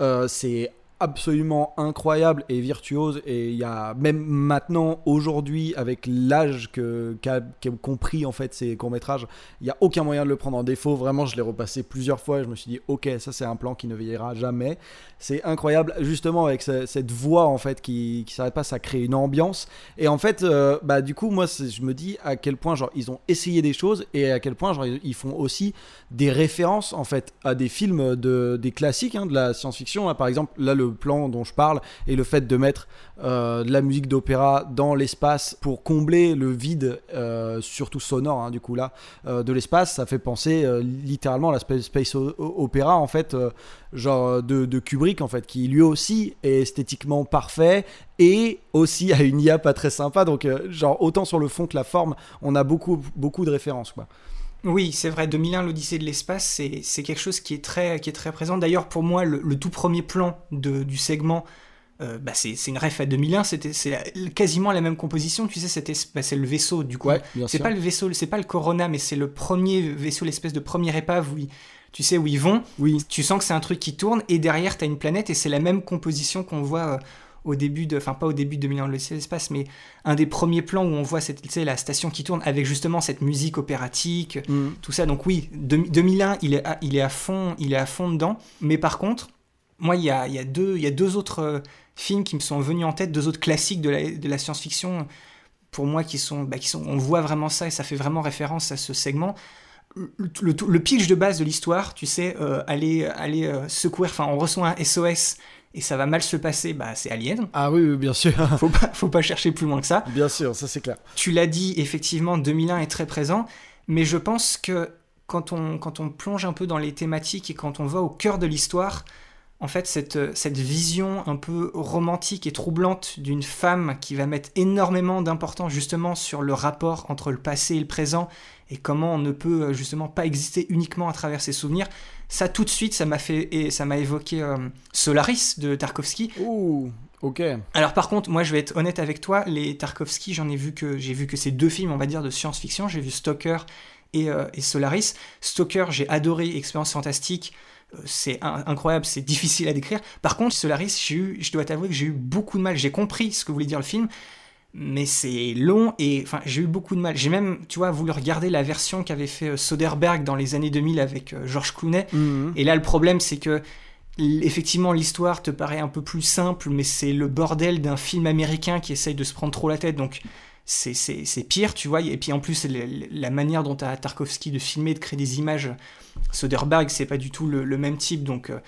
euh, c'est absolument incroyable et virtuose. Et il y a même maintenant aujourd'hui avec l'âge que qu'a qu'a compris en fait ces courts métrages il y a aucun moyen de le prendre en défaut. Vraiment je l'ai repassé plusieurs fois et je me suis dit ok ça c'est un plan qui ne vieillira jamais. C'est incroyable justement avec ce- cette voix en fait qui qui s'arrête pas ça crée une ambiance. Et en fait euh, bah du coup moi je me dis à quel point genre ils ont essayé des choses et à quel point genre ils font aussi des références en fait à des films de des classiques hein, de la science-fiction. Par exemple là le plan dont je parle et le fait de mettre euh, de la musique d'opéra dans l'espace pour combler le vide euh, surtout sonore hein, du coup là euh, de l'espace ça fait penser littéralement à la space, opéra en fait genre de, de Kubrick en fait qui lui aussi est esthétiquement parfait et aussi a une IA pas très sympa. Donc genre autant sur le fond que la forme on a beaucoup beaucoup de références quoi Oui, c'est vrai, 2001, l'Odyssée de l'espace, c'est quelque chose qui est très, qui est très présent. D'ailleurs, pour moi, le, le tout premier plan de, du segment, euh, bah, c'est une ref à 2001, c'était c'est quasiment la même composition, tu sais, bah, c'est le vaisseau, du coup. ouais c'est pas le vaisseau, c'est pas le Corona, mais c'est le premier vaisseau, l'espèce de première épave où ils- tu sais où ils vont. oui Tu sens que c'est un truc qui tourne, et derrière, t'as une planète, et c'est la même composition qu'on voit euh, au début de, enfin pas au début de 2001 l'Odyssée de l'espace, mais un des premiers plans où on voit cette, la station qui tourne avec justement cette musique opératique, Mm. tout ça. Donc oui, deux- 2001, il est, à, il est à fond, il est à fond dedans. Mais par contre, moi, il y a, il y a deux, il y a deux autres euh, films qui me sont venus en tête, deux autres classiques de la, de la science-fiction. Pour moi, qui sont, bah, qui sont, on voit vraiment ça et ça fait vraiment référence à ce segment. Le, le, le pitch de base de l'histoire, tu sais, euh, aller, aller euh, secourir, enfin, on reçoit un SOS et ça va mal se passer, bah, c'est Alien. ah oui, oui, bien sûr Faut pas, faut pas chercher plus loin que ça. bien sûr ça c'est clair Tu l'as dit, effectivement, 2001 est très présent, mais je pense que quand on, quand on plonge un peu dans les thématiques et quand on va au cœur de l'histoire, en fait, cette, cette vision un peu romantique et troublante d'une femme qui va mettre énormément d'importance justement sur le rapport entre le passé et le présent et comment on ne peut euh, justement pas exister uniquement à travers ses souvenirs, ça tout de suite, ça m'a fait et ça m'a évoqué euh, Solaris de Tarkovsky. ouh ok Alors par contre, moi je vais être honnête avec toi, les Tarkovsky, j'en ai vu que j'ai vu que ces deux films, on va dire de science-fiction, j'ai vu Stalker et, euh, et Solaris. Stalker, j'ai adoré, expérience fantastique, euh, c'est un- incroyable, c'est difficile à décrire. Par contre, Solaris, eu, je dois t'avouer que j'ai eu beaucoup de mal. J'ai compris ce que voulait dire le film, mais c'est long et enfin j'ai eu beaucoup de mal. J'ai même, tu vois, voulu regarder la version qu'avait fait euh, Soderbergh dans les années 2000 avec euh, George Clooney. Mhm. Et là, le problème, c'est que effectivement, l'histoire te paraît un peu plus simple, mais c'est le bordel d'un film américain qui essaye de se prendre trop la tête. Donc, c'est- c'est c'est pire, tu vois. Et puis en plus, le- la manière dont a Tarkovsky de filmer, de créer des images, Soderbergh, c'est pas du tout le, le même type. Donc, euh,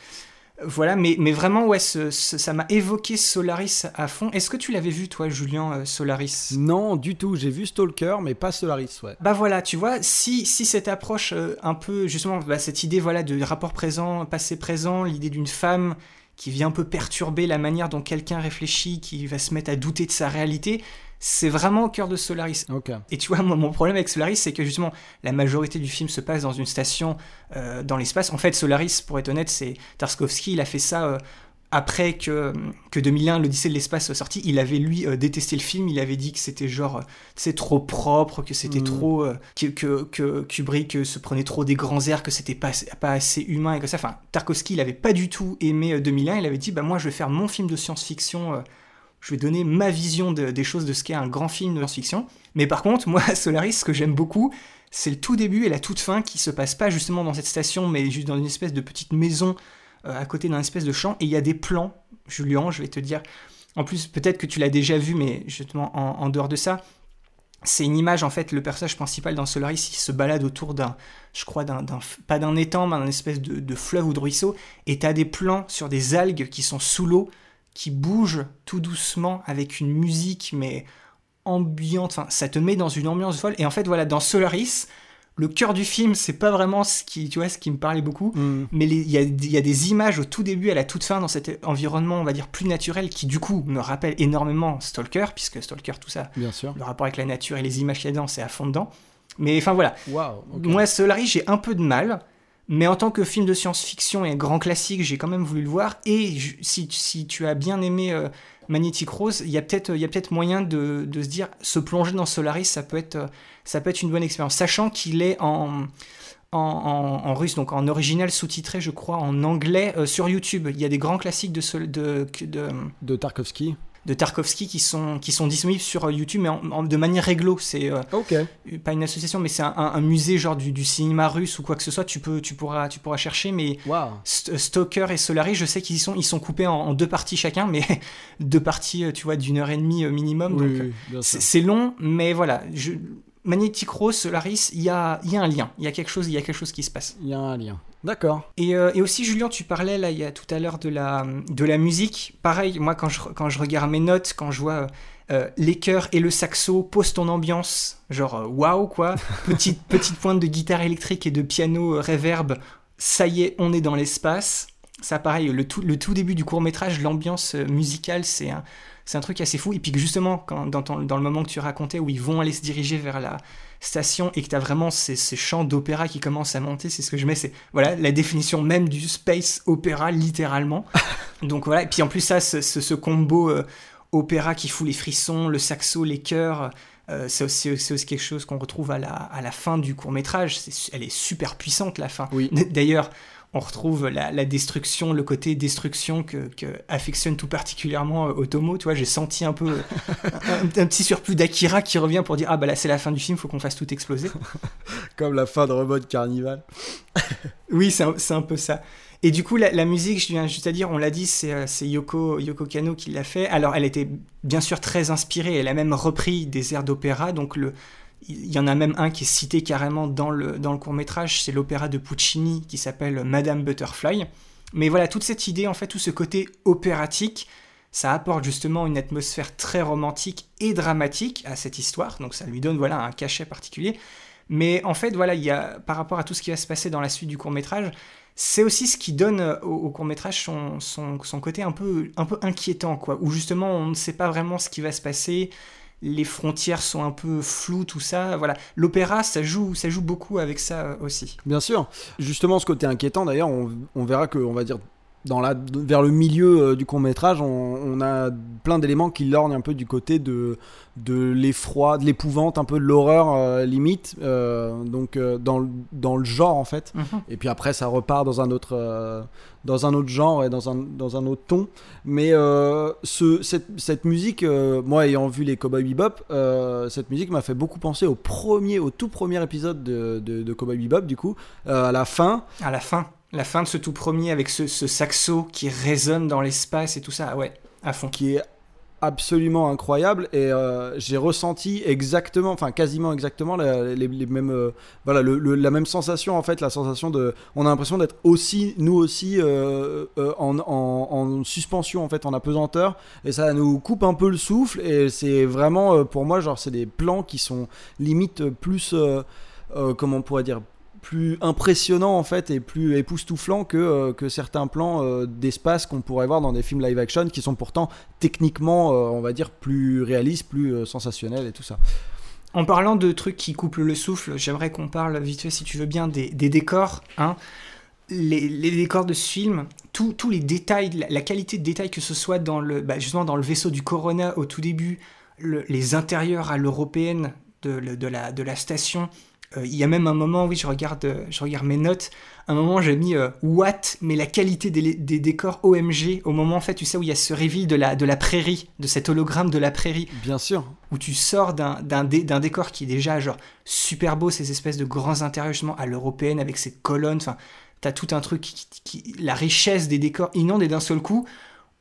voilà. Mais, mais vraiment, ouais, ce- ce- ça m'a évoqué Solaris à fond. Est-ce que tu l'avais vu, toi, Julien, euh, Solaris? Non du tout j'ai vu Stalker mais pas Solaris ouais bah voilà, tu vois, si, si cette approche euh, un peu, justement, bah, cette idée voilà de rapport présent, passé présent, l'idée d'une femme qui vient un peu perturber la manière dont quelqu'un réfléchit, qui va se mettre à douter de sa réalité, c'est vraiment au cœur de Solaris. Et tu vois, moi, mon problème avec Solaris, c'est que justement, la majorité du film se passe dans une station euh, dans l'espace. En fait, Solaris, pour être honnête, c'est Tarkovsky, il a fait ça euh, après que, que 2001, l'Odyssée de l'espace soit sorti. Il avait, lui, euh, détesté le film. Il avait dit que c'était genre, c'est trop propre, que c'était Mhm. trop. euh, que, que, que Kubrick se prenait trop des grands airs, que c'était pas, pas assez humain et que ça. Enfin, Tarkovsky, il avait pas du tout aimé euh, 2001. Il avait dit, bah, moi, je vais faire mon film de science-fiction. Je vais donner ma vision de- des choses de ce qu'est un grand film de science-fiction. Mais par contre, moi, Solaris, ce que j'aime beaucoup, c'est le tout début et la toute fin qui se passe pas justement dans cette station, mais juste dans une espèce de petite maison euh, à côté d'un espèce de champ. Et il y a des plans, Julien, je vais te dire. En plus, peut-être que tu l'as déjà vu, mais justement, en, dehors de ça, c'est une image, en fait, le personnage principal dans Solaris, il se balade autour d'un, je crois, d'un- pas d'un étang, mais d'un espèce de, de fleuve ou de ruisseau, et t'as des plans sur des algues qui sont sous l'eau, qui bouge tout doucement avec une musique, mais ambiante. Enfin, ça te met dans une ambiance folle. Et en fait, voilà, dans Solaris, le cœur du film, c'est pas vraiment ce qui, tu vois, ce qui me parlait beaucoup, Mm. mais il y, a, il y a des images au tout début, à la toute fin, dans cet environnement, on va dire, plus naturel, qui du coup me rappelle énormément Stalker, puisque Stalker, tout ça, Bien sûr. le rapport avec la nature et les images qu'il y a dedans, c'est à fond dedans. Mais enfin voilà, ok. moi, Solaris, j'ai un peu de mal, mais en tant que film de science-fiction et grand classique, j'ai quand même voulu le voir. Et si, tu as bien aimé euh, Magnetic Rose, il y a peut-être moyen de, se dire, se plonger dans Solaris, ça peut être, euh, une bonne expérience. Sachant qu'il est en, russe, donc en original sous-titré, je crois, en anglais euh, sur YouTube. Il y a des grands classiques de, de, de, De Tarkovsky. De Tarkovsky qui sont, qui sont disponibles sur euh, YouTube, mais en- en- de manière réglo. C'est. euh, pas une association, mais c'est un, un- un musée genre du, du cinéma russe ou quoi que ce soit. Tu peux, tu pourras, tu pourras chercher. Mais Waouh. St- Stoker et Solaris, je sais qu'ils sont, ils sont coupés en, en deux parties chacun, mais deux parties, euh, tu vois, d'une heure et demie minimum. Oui, donc, oui, bien c'est long, mais voilà. Je, Magnetic Rose, Solaris, il y a, y a un lien. Il y a quelque chose, il y a quelque chose qui se passe. Il y a un lien. D'accord. Et, euh, et aussi, Julien, tu parlais là, il y a tout à l'heure de la, de la musique. Pareil, moi, quand je, quand je regarde mes notes, quand je vois euh, les chœurs et le saxo, pose ton ambiance, genre euh, waouh, quoi. Petite, petite pointe de guitare électrique et de piano euh, reverb, ça y est, on est dans l'espace. Ça, pareil, le tout, le tout début du court métrage, l'ambiance musicale, c'est un, c'est un truc assez fou. Et puis que justement, quand, dans, ton- dans le moment que tu racontais, où ils vont aller se diriger vers la station et que tu as vraiment ces, ces chants d'opéra qui commencent à monter, c'est ce que je mets, c'est voilà la définition même du space opéra, littéralement. Donc voilà, et puis en plus, ça, ce, ce- ce combo euh, opéra qui fout les frissons, le saxo, les chœurs. euh, c'est aussi, c'est aussi quelque chose qu'on retrouve à la, à la fin du court métrage. Elle est super puissante, la fin. Oui. D'ailleurs, on retrouve la, la destruction, le côté destruction que, que affectionne tout particulièrement euh, Otomo. Tu vois, j'ai senti un peu un, un petit surplus d'Akira qui revient pour dire ah bah là c'est la fin du film, faut qu'on fasse tout exploser. Comme la fin de Robot Carnival. Oui, c'est un, peu ça. Et du coup, la, la musique, je viens juste à dire, on l'a dit, c'est euh, c'est Yoko, Yoko Kano qui l'a fait. Alors, elle était bien sûr très inspirée, elle a même repris des airs d'opéra. Donc, le, il y en a même un qui est cité carrément dans le, dans le court-métrage, c'est l'opéra de Puccini qui s'appelle Madame Butterfly. Mais voilà, toute cette idée, en fait, tout ce côté opératique, ça apporte justement une atmosphère très romantique et dramatique à cette histoire. Donc, ça lui donne voilà un cachet particulier. Mais en fait, voilà, il y a, par rapport à tout ce qui va se passer dans la suite du court-métrage, c'est aussi ce qui donne euh, au, au court-métrage son, son, son côté un peu, un peu inquiétant, quoi. Où justement, on ne sait pas vraiment ce qui va se passer, les frontières sont un peu floues, tout ça. Voilà. L'opéra, ça joue, ça joue beaucoup avec ça euh, aussi. Bien sûr. Justement, ce côté inquiétant, d'ailleurs, on, on verra que, on va dire, dans la, vers le milieu euh, du court métrage, on, on a plein d'éléments qui lorgnent un peu du côté de, de l'effroi, de l'épouvante, un peu de l'horreur euh, limite, euh, donc euh, dans, le- dans le genre en fait. Et puis après, ça repart dans un autre, dans un autre genre et dans un, dans un autre ton. Mais ce, cette, cette musique, moi ayant vu les Cowboy Bebop, cette musique m'a fait beaucoup penser au premier, au tout premier épisode de, de, de Cowboy Bebop, du coup, à la fin. À la fin, la fin de ce tout premier avec ce, ce saxo qui résonne dans l'espace et tout ça, ah ouais, à fond. qui est absolument incroyable et euh, j'ai ressenti exactement enfin quasiment exactement la, les, mêmes euh, voilà la même sensation en fait la sensation de on a l'impression d'être aussi nous aussi euh, en, en, en suspension en fait en apesanteur et ça nous coupe un peu le souffle et c'est vraiment pour moi genre c'est des plans qui sont limite plus comment on pourrait dire plus impressionnant en fait et plus époustouflant que, euh, que certains plans euh, d'espace qu'on pourrait voir dans des films live action qui sont pourtant techniquement euh, on va dire plus réalistes, plus sensationnels et tout ça. En parlant de trucs qui coupent le souffle, j'aimerais qu'on parle vite fait, si tu veux bien, des, des décors. Hein. Les, les décors de ce film, tous les détails, la, qualité de détail que ce soit dans le, bah, justement dans le vaisseau du Corona au tout début, le- les intérieurs à l'européenne de, de la, de la station. Euh, Il y a même un moment, oui, je regarde, euh, je regarde mes notes. Un moment, j'ai mis euh, what, mais la qualité des, des décors OMG. Au moment, en fait, tu sais, où il y a ce reveal de la, de la prairie, de cet hologramme de la prairie Bien sûr. où tu sors d'un d'un dé- d'un décor qui est déjà genre super beau, ces espèces de grands intérieurs justement à l'européenne avec ces colonnes, enfin t'as tout un truc qui, qui- la richesse des décors inonde et d'un seul coup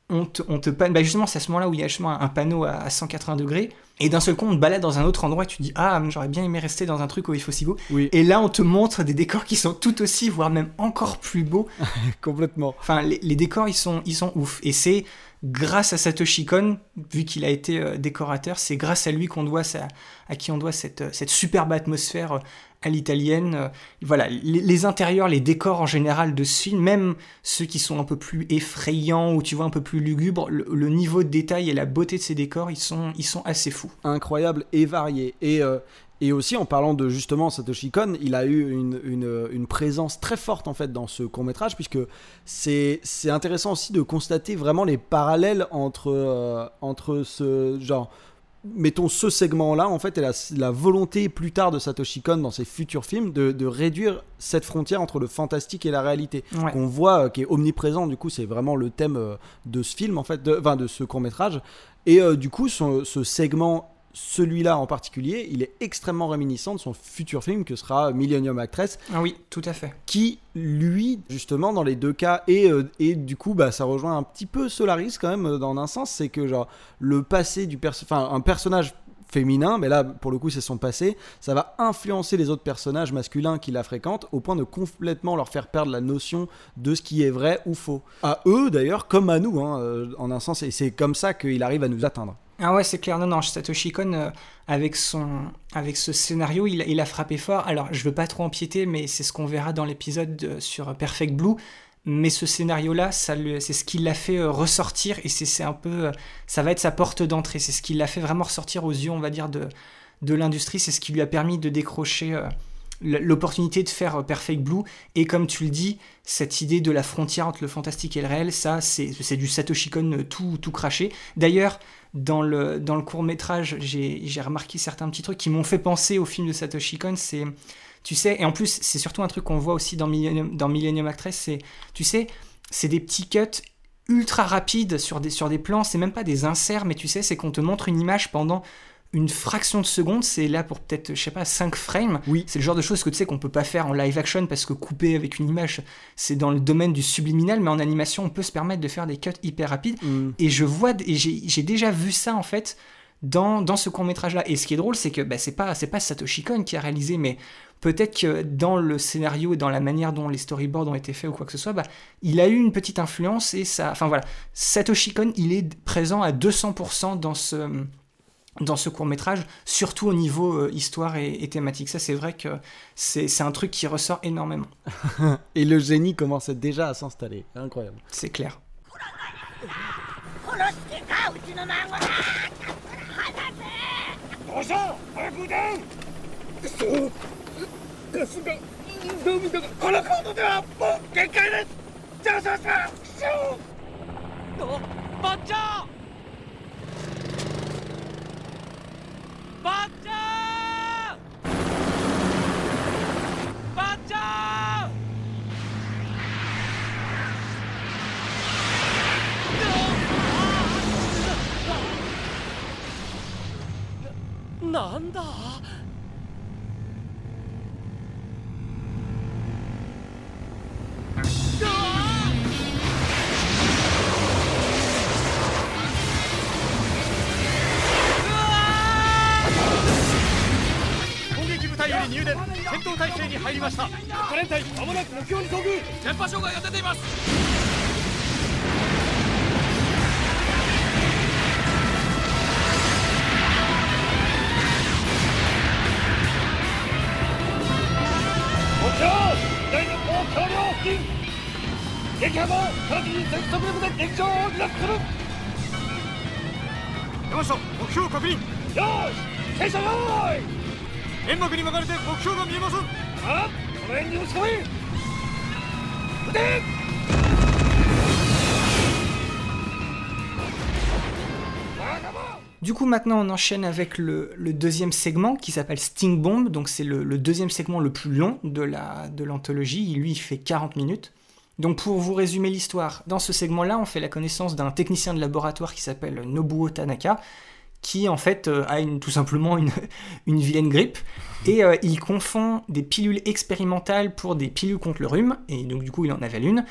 on te, on te panne, bah justement c'est à ce moment-là où il y a justement un, panneau à, à 180 degrés Et d'un seul coup, on te balade dans un autre endroit et tu te dis Ah, j'aurais bien aimé rester dans un truc où il faut si beau. Oui. Et là, on te montre des décors qui sont tout aussi, voire même encore plus beaux. Complètement. Enfin, les, les décors, ils sont, ils sont ouf. Et c'est grâce à Satoshi Kon, vu qu'il a été euh, décorateur, c'est grâce à lui qu'on doit à qui on doit cette, euh, cette superbe atmosphère euh, à l'italienne. Euh, Voilà, les, intérieurs, les décors en général de ce film, même ceux qui sont un peu plus effrayants ou tu vois un peu plus lugubres, le, niveau de détail et la beauté de ces décors, ils sont, ils sont assez fous. incroyable et varié. Et, euh, et aussi en parlant de justement Satoshi Kon, il a eu une, une, présence très forte en fait dans ce court métrage puisque c'est intéressant aussi de constater vraiment les parallèles entre euh, entre ce genre mettons ce segment-là, en fait, et la, la volonté plus tard de Satoshi Kon dans ses futurs films de, de réduire cette frontière entre le fantastique et la réalité Ouais. qu'on voit, euh, qui est omniprésent. Du coup, c'est vraiment le thème euh, de ce film, en fait, de, enfin, de ce court métrage. Et euh, du coup, son- ce segment, celui-là en particulier, il est extrêmement réminiscent de son futur film que sera Millennium Actress, Ah oui, tout à fait. qui, lui, justement, dans les deux cas, et, euh, et du coup, bah, ça rejoint un petit peu Solaris quand même, euh, dans un sens, c'est que genre, le passé du perso enfin, un personnage féminin, mais là, pour le coup, c'est son passé, ça va influencer les autres personnages masculins qui la fréquentent au point de complètement leur faire perdre la notion de ce qui est vrai ou faux. À eux, d'ailleurs, comme à nous, hein, euh, en un sens, et c'est comme ça qu'il arrive à nous atteindre. Ah ouais, c'est clair. Non, non, Satoshi Kon, euh, avec, son, avec ce scénario, il, il a frappé fort. Alors, je veux pas trop empiéter, mais c'est ce qu'on verra dans l'épisode euh, sur Perfect Blue. Mais ce scénario-là, c'est ce qui l'a fait euh, ressortir et c'est un peu, ça va être sa porte d'entrée. C'est ce qui l'a fait vraiment ressortir aux yeux, on va dire, de, de l'industrie. C'est ce qui lui a permis de décrocher euh, l'opportunité de faire euh, Perfect Blue. Et comme tu le dis, cette idée de la frontière entre le fantastique et le réel, ça, c'est du Satoshi Kon euh, tout, tout craché. D'ailleurs, dans le, dans le court métrage, j'ai j'ai remarqué certains petits trucs qui m'ont fait penser au film de Satoshi Kon. C'est, tu sais, et en plus, c'est surtout un truc qu'on voit aussi dans Millennium, dans Millennium Actress. C'est, tu sais, c'est des petits cuts ultra rapides sur des, sur des plans. C'est même pas des inserts, mais tu sais, c'est qu'on te montre une image pendant une fraction de seconde. C'est là pour peut-être, je sais pas, 5 frames. Oui. C'est le genre de choses que tu sais qu'on peut pas faire en live action parce que couper avec une image, c'est dans le domaine du subliminal, mais en animation, on peut se permettre de faire des cuts hyper rapides. Mm. Et je vois, et j'ai déjà vu ça en fait dans, dans ce court métrage là. Et ce qui est drôle, c'est que bah, c'est pas, pas Satoshi Kon qui a réalisé, mais peut-être que dans le scénario et dans la manière dont les storyboards ont été faits ou quoi que ce soit, bah, il a eu une petite influence et ça. Enfin voilà, Satoshi Kon, il est présent à 200% dans ce dans ce court métrage, surtout au niveau euh, histoire et, et thématique. Ça, c'est vrai que c'est un truc qui ressort énormément. Et le génie commençait déjà à s'installer. Incroyable. C'est clair. ばっちゃんばちゃんななんだ入電戦闘態勢に入りました。カレン隊まもなく目標に遭遇電波障害が出ています。目標左の高橋梁付近撃破後直ちに全速力で敵情を離脱する。山下目標確認。よーし停車よー い煙幕に巻かれて目標が見えませんあこの辺に打ち込め撃て Du coup, maintenant, on enchaîne avec le, le deuxième segment qui s'appelle Sting Bomb. Donc, c'est le, le deuxième segment le plus long de la de l'anthologie. Lui, il fait 40 minutes. Donc, pour vous résumer l'histoire, dans ce segment-là, on fait la connaissance d'un technicien de laboratoire qui s'appelle Nobuo Tanaka, qui en fait euh, a tout simplement une, une vilaine grippe. Et euh, il confond des pilules expérimentales pour des pilules contre le rhume. Et donc, du coup, il en avale une.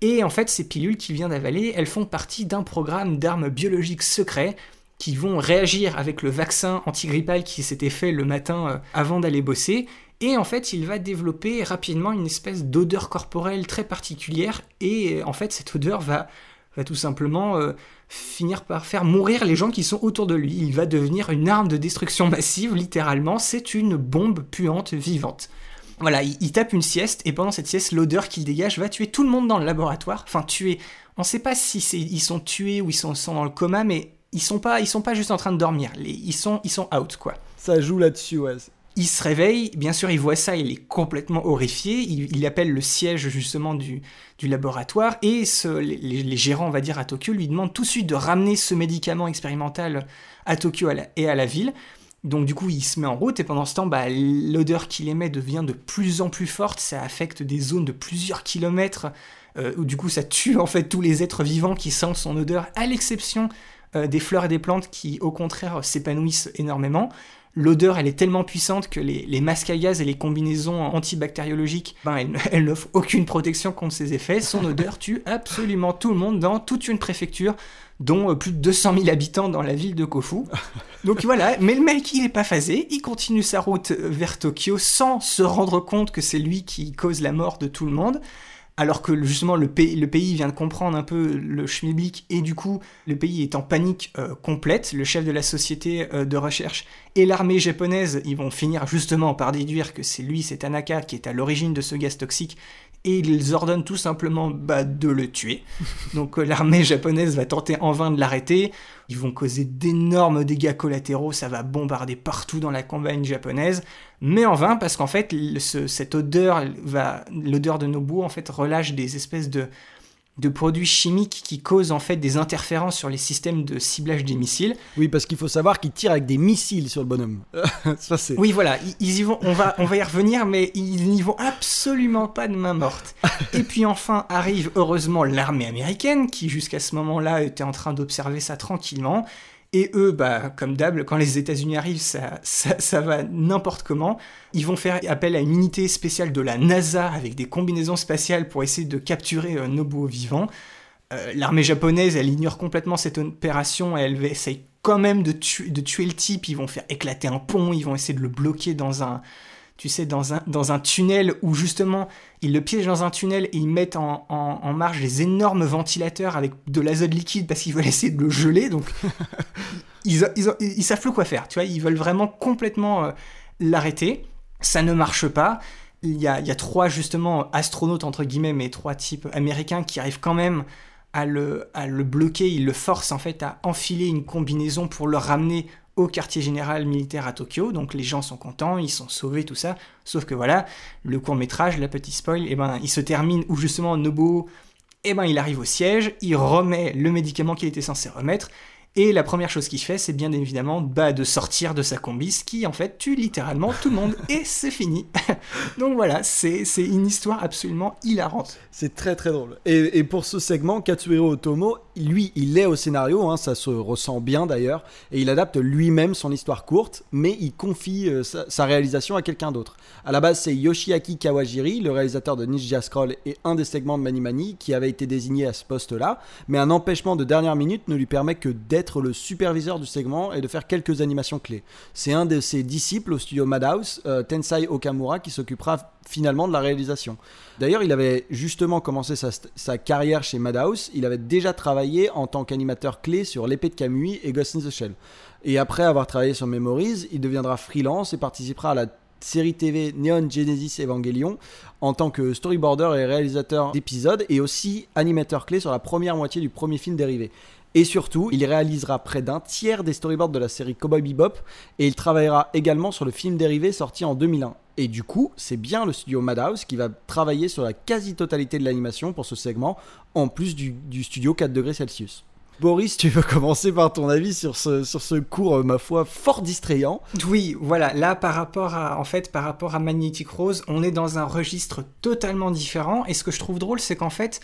Et en fait, ces pilules qu'il vient d'avaler, elles font partie d'un programme d'armes biologiques secrets qui vont réagir avec le vaccin antigrippal qui s'était fait le matin euh, avant d'aller bosser. Et en fait, il va développer rapidement une espèce d'odeur corporelle très particulière. Et en fait, cette odeur va, va tout simplement euh, finir par faire mourir les gens qui sont autour de lui. Il va devenir une arme de destruction massive, littéralement. C'est une bombe puante vivante. Voilà, il, tape une sieste et pendant cette sieste, l'odeur qu'il dégage va tuer tout le monde dans le laboratoire. Enfin, tuer. On ne sait pas si ils sont tués ou ils sont, dans le coma, mais ils sont pas, ils sont pas juste en train de dormir. ils sont, ils sont out quoi. Ça joue là-dessus, ouais. Il se réveille, bien sûr, il voit ça, il est complètement horrifié. Il, appelle le siège justement du, laboratoire et les, les, gérants, on va dire, à Tokyo lui demandent tout de suite de ramener ce médicament expérimental à Tokyo et à la ville. Donc du coup, il se met en route et pendant ce temps, bah, l'odeur qu'il émet devient de plus en plus forte. Ça affecte des zones de plusieurs kilomètres euh, où du coup, ça tue en fait tous les êtres vivants qui sentent son odeur, à l'exception euh, des fleurs et des plantes qui, au contraire, s'épanouissent énormément. L'odeur, elle est tellement puissante que les, masques à gaz et les combinaisons antibactériologiques, ben, elles, elles n'offrent aucune protection contre ces effets. Son odeur tue absolument tout le monde dans toute une préfecture dont euh, plus de 200 000 habitants dans la ville de Kofu. Donc voilà, mais le mec, il est pas phasé, il continue sa route euh, vers Tokyo sans se rendre compte que c'est lui qui cause la mort de tout le monde. Alors que justement le pays, vient de comprendre un peu le schmilblick et du coup le pays est en panique euh, complète. Le chef de la société de recherche et l'armée japonaise, ils vont finir justement par déduire que c'est lui, c'est Tanaka, qui est à l'origine de ce gaz toxique et ils ordonnent tout simplement bah, de le tuer. Donc euh, l'armée japonaise va tenter en vain de l'arrêter. Ils vont causer d'énormes dégâts collatéraux, ça va bombarder partout dans la campagne japonaise, mais en vain parce qu'en fait cette odeur va, l'odeur de Nobu en fait relâche des espèces de de produits chimiques qui causent en fait des interférences sur les systèmes de ciblage des missiles. Oui, parce qu'il faut savoir qu'ils tirent avec des missiles sur le bonhomme. Ça, oui, voilà, ils, y vont. On va, on va y revenir, mais ils n'y vont absolument pas de main morte. Et puis enfin arrive heureusement l'armée américaine qui jusqu'à ce moment-là était en train d'observer ça tranquillement et eux, bah, comme d'hab, quand les États-Unis arrivent, ça, va n'importe comment. Ils vont faire appel à une unité spéciale de la NASA avec des combinaisons spatiales pour essayer de capturer euh, Nobuo vivant. Euh, l'armée japonaise, elle ignore complètement cette opération, elle essaye quand même de tuer le type, ils vont faire éclater un pont, ils vont essayer de le bloquer dans un, tu sais, dans un, dans un tunnel où justement ils le piègent dans un tunnel et ils mettent en, en, marche des énormes ventilateurs avec de l'azote liquide parce qu'ils veulent essayer de le geler. Donc ils, ils, ils, savent plus quoi faire. Tu vois, ils veulent vraiment complètement euh, l'arrêter. Ça ne marche pas. Il y, a, il y a trois justement astronautes entre guillemets, mais trois types américains qui arrivent quand même à le, à le bloquer. Ils le forcent en fait à enfiler une combinaison pour le ramener au quartier général militaire à Tokyo, donc les gens sont contents, ils sont sauvés, tout ça. Sauf que voilà, le court métrage, la petite spoil, eh ben, il se termine où justement Nobuo, eh ben, il arrive au siège, il remet le médicament qu'il était censé remettre, et la première chose qu'il fait, c'est bien évidemment bah, de sortir de sa combi, ce qui en fait tue littéralement tout le monde, et c'est fini. Donc voilà, c'est une histoire absolument hilarante. C'est très très drôle. Et, pour ce segment, Katsuhiro Otomo, lui, il est au scénario, hein, ça se ressent bien d'ailleurs, et il adapte lui-même son histoire courte, mais il confie euh, sa, réalisation à quelqu'un d'autre. À la base, c'est Yoshiaki Kawajiri, le réalisateur de Ninja Scroll et un des segments de Mani Mani, qui avait été désigné à ce poste-là, mais un empêchement de dernière minute ne lui permet que d'être être le superviseur du segment et de faire quelques animations clés. C'est un de ses disciples au studio Madhouse, euh, Tensai Okamura, qui s'occupera finalement de la réalisation. D'ailleurs, il avait justement commencé sa, carrière chez Madhouse. Il avait déjà travaillé en tant qu'animateur clé sur L'épée de Kamui et Ghost in the Shell. Et après avoir travaillé sur Memories, il deviendra freelance et participera à la série TV Neon Genesis Evangelion en tant que storyboarder et réalisateur d'épisodes et aussi animateur clé sur la première moitié du premier film dérivé. Et surtout, il réalisera près d'un tiers des storyboards de la série Cowboy Bebop et il travaillera également sur le film dérivé sorti en 2001. Et du coup, c'est bien le studio Madhouse qui va travailler sur la quasi-totalité de l'animation pour ce segment, en plus du, studio 4 degrés Celsius. Boris, tu veux commencer par ton avis sur ce, sur ce cours, euh, ma foi, fort distrayant? Oui, voilà. Là, par rapport à, en fait, par rapport à Magnetic Rose, on est dans un registre totalement différent. Et ce que je trouve drôle, c'est qu'en fait,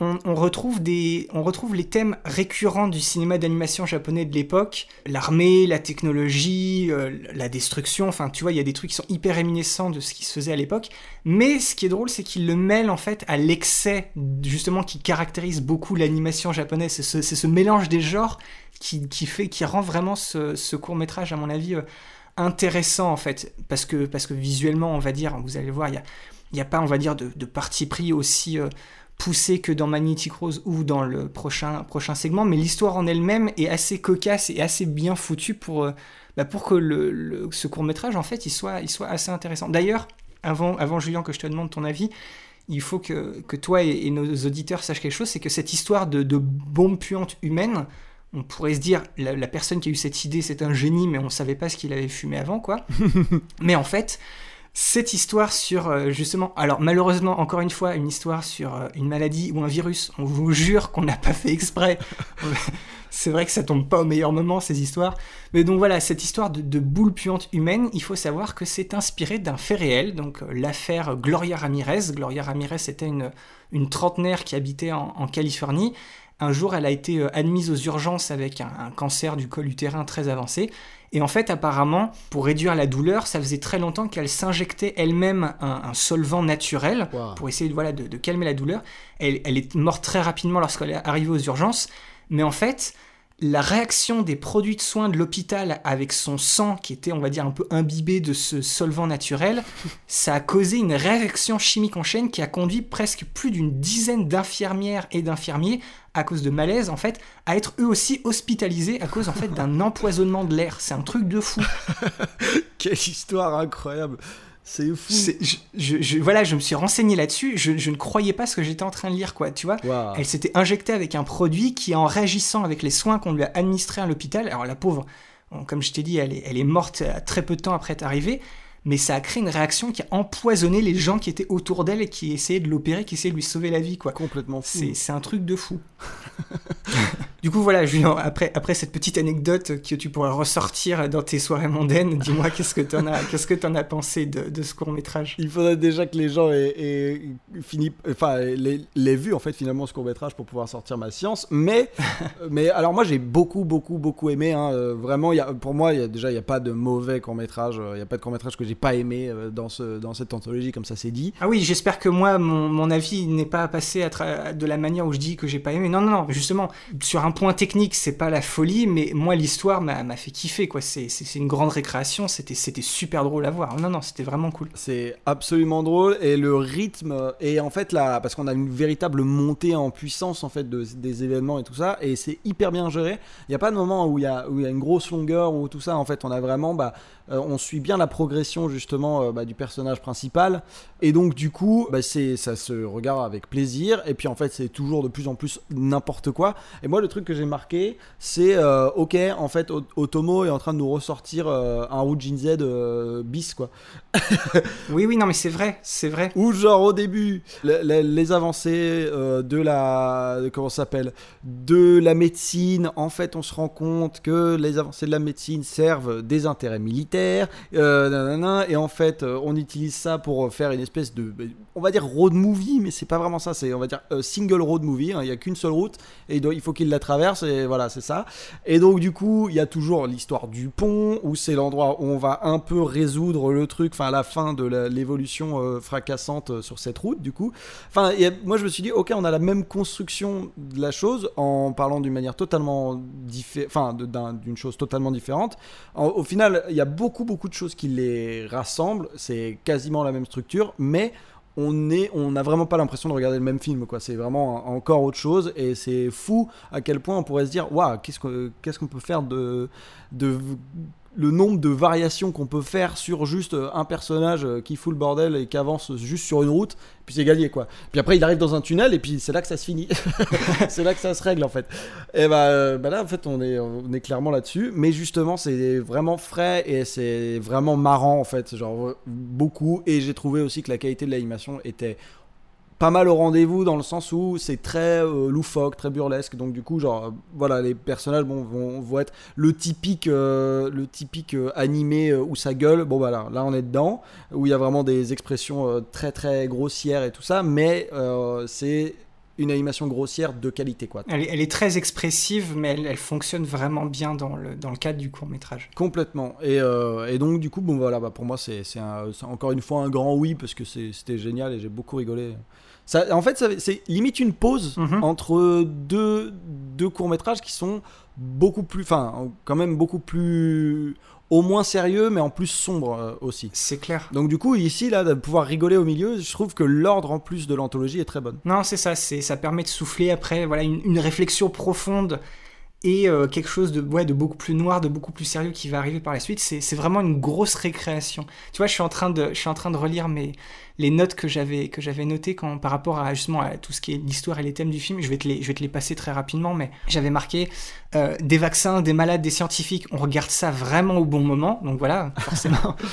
on, retrouve les thèmes récurrents du cinéma d'animation japonais de l'époque, l'armée, la technologie, euh, la destruction, enfin tu vois, il y a des trucs qui sont hyper réminiscents de ce qui se faisait à l'époque, mais ce qui est drôle, c'est qu'il le mêle en fait à l'excès, justement, qui caractérise beaucoup l'animation japonaise, c'est ce, mélange des genres qui, fait, qui rend vraiment ce, court-métrage, à mon avis, euh, intéressant en fait, parce que, visuellement, on va dire, vous allez voir, il n'y a, y a pas, on va dire, de, parti pris aussi... Euh, poussé que dans Magnetic Rose ou dans le prochain, prochain segment, mais l'histoire en elle-même est assez cocasse et assez bien foutue pour, euh, bah, pour que le, ce court métrage en fait il soit, il soit assez intéressant. D'ailleurs, avant, avant Julien que je te demande ton avis, il faut que, que toi et, nos auditeurs sachent quelque chose, c'est que cette histoire de, de bombe puante humaine, on pourrait se dire la, la personne qui a eu cette idée c'est un génie, mais on savait pas ce qu'il avait fumé avant quoi. mais en fait cette histoire sur euh, justement, alors malheureusement encore une fois une histoire sur euh, une maladie ou un virus. On vous jure qu'on n'a pas fait exprès. C'est vrai que ça tombe pas au meilleur moment ces histoires. Mais donc voilà, cette histoire de, boule puante humaine, il faut savoir que c'est inspiré d'un fait réel, donc euh, l'affaire Gloria Ramirez. Gloria Ramirez était une, une trentenaire qui habitait en Californie. Un jour, elle a été admise aux urgences avec un cancer du col utérin très avancé. Et en fait, apparemment, pour réduire la douleur, ça faisait très longtemps qu'elle s'injectait elle-même un, solvant naturel pour essayer de, voilà, de, calmer la douleur. Elle, elle est morte très rapidement lorsqu'elle est arrivée aux urgences. Mais en fait, la réaction des produits de soins de l'hôpital avec son sang qui était, on va dire, un peu imbibé de ce solvant naturel, ça a causé une réaction chimique en chaîne qui a conduit presque plus d'une dizaine d'infirmières et d'infirmiers à cause de malaise en fait à être eux aussi hospitalisés à cause en fait d'un empoisonnement de l'air. C'est un truc de fou. Quelle histoire incroyable. C'est fou. Je, voilà, je me suis renseigné là-dessus. Je, ne croyais pas ce que j'étais en train de lire, quoi. Tu vois, elle s'était injectée avec un produit qui, en réagissant avec les soins qu'on lui a administrés à l'hôpital, alors la pauvre, comme je t'ai dit, elle est, elle est morte euh, très peu de temps après être arrivée mais ça a créé une réaction qui a empoisonné les gens qui étaient autour d'elle et qui essayaient de l'opérer, qui essayaient de lui sauver la vie, quoi. Complètement fou. C'est un truc de fou. du coup, voilà, Julien, après, après cette petite anecdote que tu pourrais ressortir dans tes soirées mondaines, dis-moi qu'est-ce que tu en, as, qu'est-ce que as pensé de, de ce court-métrage Il faudrait déjà que les gens aient, fini, enfin, l'aient vu, en fait, finalement, ce court-métrage pour pouvoir sortir ma science. Mais, mais alors, moi, j'ai beaucoup, beaucoup, beaucoup aimé. Hein, euh, vraiment, y a, pour moi, y a, déjà, il n'y a pas de mauvais court-métrage. Il n'y a pas de court-métrage que j'ai pas aimé euh, dans, ce, dans cette anthologie, comme ça c'est dit. Ah oui, j'espère que moi, mon, mon avis n'est pas passé à de la manière où je dis que j'ai pas aimé. Non, non, non, justement, sur un point technique, c'est pas la folie, mais moi, l'histoire m'a fait kiffer, quoi. C'est une grande récréation, c'était super drôle à voir. Non, non, c'était vraiment cool. C'est absolument drôle, et le rythme, et en fait, là, parce qu'on a une véritable montée en puissance, en fait, de, des événements et tout ça, et c'est hyper bien géré. Il n'y a pas de moment où il y a, où y a une grosse longueur ou tout ça, en fait, on a vraiment, bah, euh, on suit bien la progression justement euh, bah, du personnage principal. Et donc du coup, bah, c'est, ça se regarde avec plaisir. Et puis en fait, c'est toujours de plus en plus n'importe quoi. Et moi, le truc que j'ai marqué, c'est euh, ok, en fait, Otomo est en train de nous ressortir un Rujin Z bis quoi. oui, oui, non, mais c'est vrai, c'est vrai. Ou genre au début, les, avancées de la, comment s'appelle, de la médecine. En fait, on se rend compte que les avancées de la médecine servent des intérêts militaires euh, et en fait, euh, on utilise ça pour faire une espèce de, on va dire road movie, mais c'est pas vraiment ça, c'est on va dire euh, single road movie. Hein. Il n'y a qu'une seule route et il faut qu'il la traverse et voilà, c'est ça. Et donc du coup, il y a toujours l'histoire du pont où c'est l'endroit où on va un peu résoudre le truc, enfin la fin de l'évolution fracassante sur cette route. Du coup, enfin, moi je me suis dit, ok, on a la même construction de la chose en parlant d'une manière totalement différente, enfin d'une chose totalement différente. au final, il y a beaucoup, beaucoup de choses qui les rassemblent. C'est quasiment la même structure, mais on est, on n'a vraiment pas l'impression de regarder le même film, quoi. C'est vraiment encore autre chose, et c'est fou à quel point on pourrait se dire, waouh, qu'est-ce qu'on, peut faire de le nombre de variations qu'on peut faire sur juste euh, un personnage euh, qui fout le bordel et qui avance juste sur une route, puis c'est gagné quoi. Puis après il arrive dans un tunnel et puis c'est là que ça se finit. c'est là que ça se règle en fait. Et bah, euh, bah, là en fait on est, on est clairement là-dessus, mais justement c'est vraiment frais et c'est vraiment marrant en fait, genre beaucoup. Et j'ai trouvé aussi que la qualité de l'animation était pas mal au rendez-vous dans le sens où c'est très euh, loufoque, très burlesque. Donc du coup, genre, voilà, les personnages bon, vont, vont être le typique, euh, le typique euh, animé où ça gueule. Bon voilà, là on est dedans, où il y a vraiment des expressions très très grossières et tout ça, mais c'est une animation grossière de qualité, quoi. Elle est, elle est très expressive, mais elle, elle fonctionne vraiment bien dans le, dans le cadre du court métrage. Complètement. Et, euh, et donc, du coup, bon, voilà, bah, pour moi, c'est un- encore une fois un grand oui parce que c'était génial et j'ai beaucoup rigolé. Ça, en fait, c'est limite une pause Mhm. entre deux, deux courts-métrages qui sont beaucoup plus. Enfin, quand même beaucoup plus. Au moins sérieux, mais en plus sombre euh, aussi. C'est clair. Donc, du coup, ici, là, de pouvoir rigoler au milieu, je trouve que l'ordre en plus de l'anthologie est très bonne. Non, c'est ça, c'est ça permet de souffler après, voilà, une, une réflexion profonde et euh, quelque chose de, ouais, de beaucoup plus noir, de beaucoup plus sérieux qui va arriver par la suite. C'est vraiment une grosse récréation. Tu vois, je suis en train de, je suis en train de relire mes, les notes que j'avais que j'avais notées quand, par rapport à justement à tout ce qui est l'histoire et les thèmes du film. Je vais te les, je vais te les passer très rapidement, mais j'avais marqué euh, des vaccins, des malades, des scientifiques. On regarde ça vraiment au bon moment, donc voilà, forcément.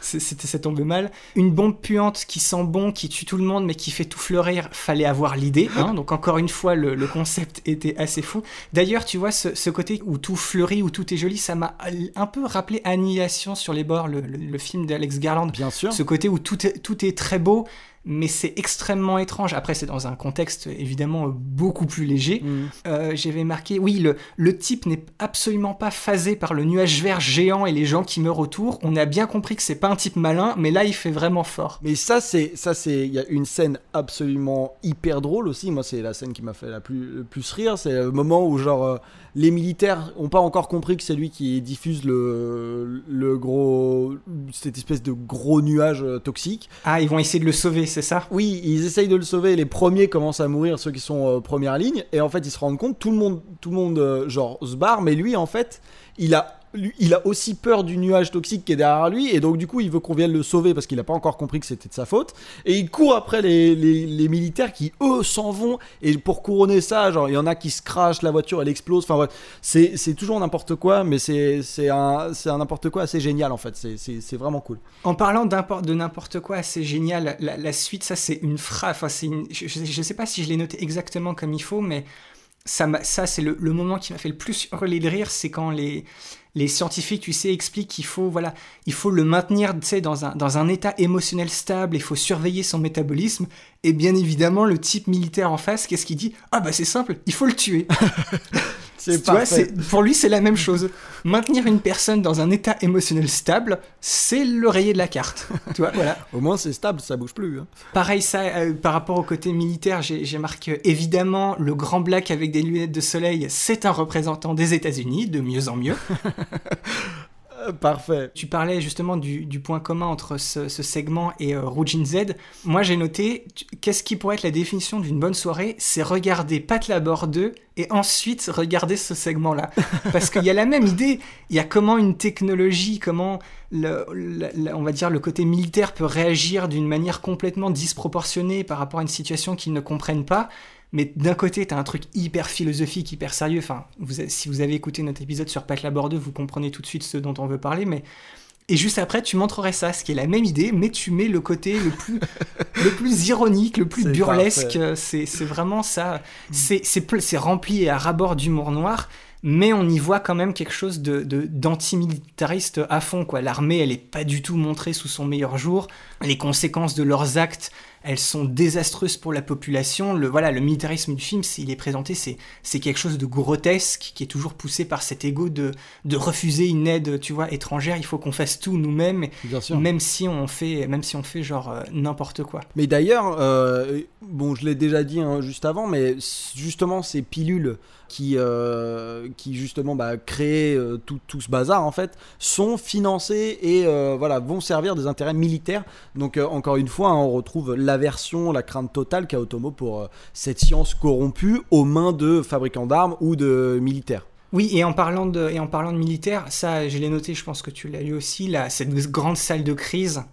C'était ça tombait mal. Une bombe puante qui sent bon, qui tue tout le monde, mais qui fait tout fleurir. Fallait avoir l'idée. hein. Donc encore une fois, le, le concept était assez fou. D'ailleurs, tu vois, ce, ce côté où tout fleurit, où tout est joli, ça m'a un peu rappelé Annihilation sur les bords, le, le- le film d'Alex Garland. Bien sûr. Ce côté où tout est, tout est très beau, mais c'est extrêmement étrange. Après, c'est dans un contexte évidemment beaucoup plus léger. Mhm. Euh, J'avais marqué, oui, le, le type n'est absolument pas phasé par le nuage vert géant et les gens qui meurent autour. On a bien compris que c'est pas un type malin, mais là, il fait vraiment fort. Mais ça, c'est ça, c'est il y a une scène absolument hyper drôle aussi. Moi, c'est la scène qui m'a fait la plus le plus rire. C'est le moment où genre euh, les militaires ont pas encore compris que c'est lui qui diffuse le le gros cette espèce de gros nuage euh, toxique. Ah, ils vont essayer de le sauver, c'est ça? Oui, ils essayent de le sauver. Les premiers commencent à mourir, ceux qui sont euh, première ligne. Et en fait, ils se rendent compte, tout le monde, tout le monde euh, genre se barre, mais lui, en fait, il a, il a aussi peur du nuage toxique qui est derrière lui. Et donc, du coup, il veut qu'on vienne le sauver parce qu'il n'a pas encore compris que c'était de sa faute. Et il court après les, les, militaires qui, eux, s'en vont. Et pour couronner ça, genre, il y en a qui se crachent, la voiture, elle explose. Enfin, c'est toujours n'importe quoi, mais c'est un, n'importe quoi assez génial, en fait. C'est- vraiment cool. En parlant de n'importe quoi, c'est génial. La, suite, ça, c'est une phrase. Enfin, une- je, je, je sais pas si je l'ai noté exactement comme il faut, mais ça, ça c'est le, le moment qui m'a fait le plus hurler de rire. C'est quand les, les scientifiques, tu sais, expliquent qu'il faut, voilà, il faut le maintenir, tu sais, dans un, dans un état émotionnel stable. Il faut surveiller son métabolisme. Et bien évidemment, le type militaire en face, qu'est-ce qu'il dit? Ah bah c'est simple, il faut le tuer. C'est Tu vois, pour lui, c'est la même chose. Maintenir une personne dans un état émotionnel stable, c'est le rayer de la carte. tu vois, voilà. Au moins, c'est stable, ça bouge plus. hein. Pareil, ça, euh, par rapport au côté militaire, j'ai j'ai marqué euh, évidemment le grand black avec des lunettes de soleil, c'est un représentant des États-Unis, de mieux en mieux. Euh, Parfait. Tu parlais justement du, du point commun entre ce, ce segment et euh, Z. Moi, j'ai noté, qu'est-ce qui pourrait être la définition d'une bonne soirée? C'est regarder Pat Labor 2 et ensuite regarder ce segment-là. Parce qu'il y a la même idée. Il y a comment une technologie, comment, le, on va dire, le côté militaire peut réagir d'une manière complètement disproportionnée par rapport à une situation qu'ils ne comprennent pas. Mais d'un côté, t'as un truc hyper philosophique, hyper sérieux. Enfin, vous si vous avez écouté notre épisode sur Pat Labor 2, vous comprenez tout de suite ce dont on veut parler. Mais et juste après, tu montrerais ça, ce qui est la même idée, mais tu mets le côté le plus, le plus ironique, le plus burlesque. euh, C'est vraiment ça. C'est c'est rempli à rabord d'humour noir, mais on y voit quand même quelque chose de de- d'antimilitariste à fond. quoi. L'armée, elle est pas du tout montrée sous son meilleur jour. Les conséquences de leurs actes, elles sont désastreuses pour la population. Le, voilà, le militarisme du film, s'il est présenté, c'est quelque chose de grotesque qui est toujours poussé par cet ego de, de refuser une aide, tu vois, étrangère. Il faut qu'on fasse tout nous-mêmes, même si on fait, même si on fait genre euh, n'importe quoi. Mais d'ailleurs, euh, bon, je l'ai déjà dit hein, juste avant, mais justement ces pilules qui, euh, qui justement bah, créent euh, tout, ce bazar en fait, sont financées et euh, voilà vont servir des intérêts militaires. Donc euh, encore une fois, hein, on retrouve l'aversion, la crainte totale qu'a Otomo pour cette science corrompue aux mains de fabricants d'armes ou de militaires. Oui, et en parlant de, et en parlant de militaire, ça, je l'ai noté, je pense que tu l'as lu aussi, là, cette grande salle de crise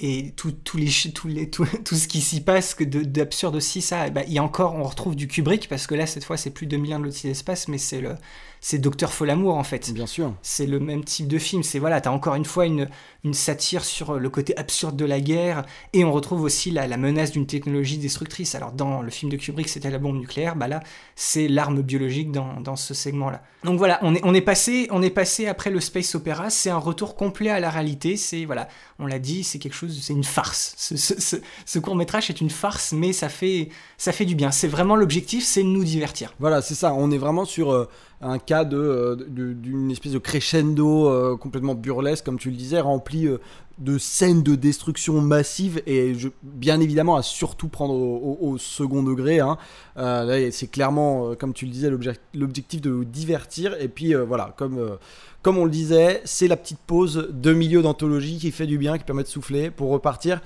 et tout, tous les, tous les, tout, tout ce qui s'y passe que de- d'absurde aussi, ça, bah, il y a encore, on retrouve du Kubrick, parce que là, cette fois, c'est plus 2001 de l'Odyssée de l'espace, mais c'est le, c'est Docteur Folamour en fait. Bien sûr. C'est le même type de film. C'est voilà, t'as encore une fois une, une satire sur le côté absurde de la guerre et on retrouve aussi la, menace d'une technologie destructrice. Alors dans le film de Kubrick, c'était la bombe nucléaire, bah là, c'est l'arme biologique dans, dans ce segment-là. Donc voilà, on est, on est passé, on est passé après le space opéra. C'est un retour complet à la réalité. C'est voilà, on l'a dit, c'est quelque chose, c'est une farce. Ce, ce, ce, ce court métrage est une farce, mais ça fait, ça fait du bien. C'est vraiment l'objectif, c'est de nous divertir. Voilà, c'est ça. On est vraiment sur euh, un cas euh, de- d'une espèce de crescendo euh, complètement burlesque, comme tu le disais, rempli euh, de scènes de destruction massive et je- bien évidemment à surtout prendre au, au- au second degré. hein. Euh, c'est clairement, euh, comme tu le disais, l'objec- l'objectif de vous divertir. Et puis euh, voilà, comme, euh, comme on le disait, c'est la petite pause de milieu d'anthologie qui fait du bien, qui permet de souffler pour repartir.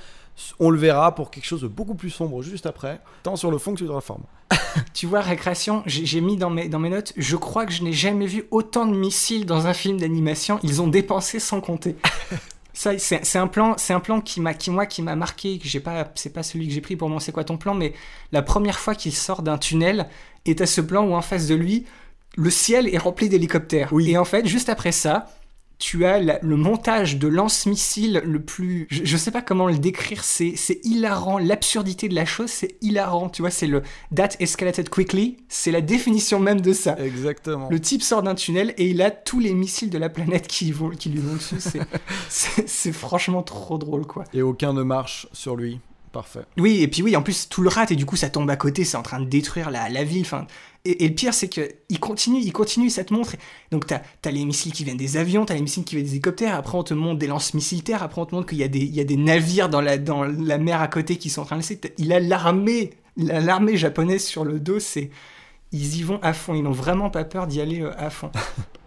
On le verra pour quelque chose de beaucoup plus sombre juste après, tant sur le fond que sur la forme. Tu vois, récréation, j'ai j'ai mis dans mes, dans mes notes, je crois que je n'ai jamais vu autant de missiles dans un film d'animation. Ils ont dépensé sans compter. Ça, c'est un plan, c'est un plan qui m'a, qui moi, qui m'a marqué. Que j'ai pas, c'est pas celui que j'ai pris pour moi. C'est quoi ton plan Mais la première fois qu'il sort d'un tunnel, est à ce plan où en face de lui, le ciel est rempli d'hélicoptères. Oui. Et en fait, juste après ça, tu as la- le montage de lance-missile le plus. Je, je sais pas comment le décrire, c'est c'est hilarant. L'absurdité de la chose, c'est hilarant. Tu vois, c'est le That escalated quickly, c'est la définition même de ça. Exactement. Le type sort d'un tunnel et il a tous les missiles de la planète qui, vont, qui lui vont dessus. C'est- C'est c'est franchement trop drôle, quoi. Et aucun ne marche sur lui. Parfait. Oui, et puis oui, en plus, tout le rate, et du coup, ça tombe à côté, c'est en train de détruire la, la ville. Enfin, et, et le pire, c'est que il continue, il continue, ça te montre. Donc, t'as as les missiles qui viennent des avions, t'as les missiles qui viennent des hélicoptères, après, on te montre des lance-missiles après, on te montre qu'il y, a des- il y a des navires dans la, dans la mer à côté qui sont en train de laisser. Il a l'armée, la- l'armée japonaise sur le dos, c'est. Ils y vont à fond, ils n'ont vraiment pas peur d'y aller euh, à fond.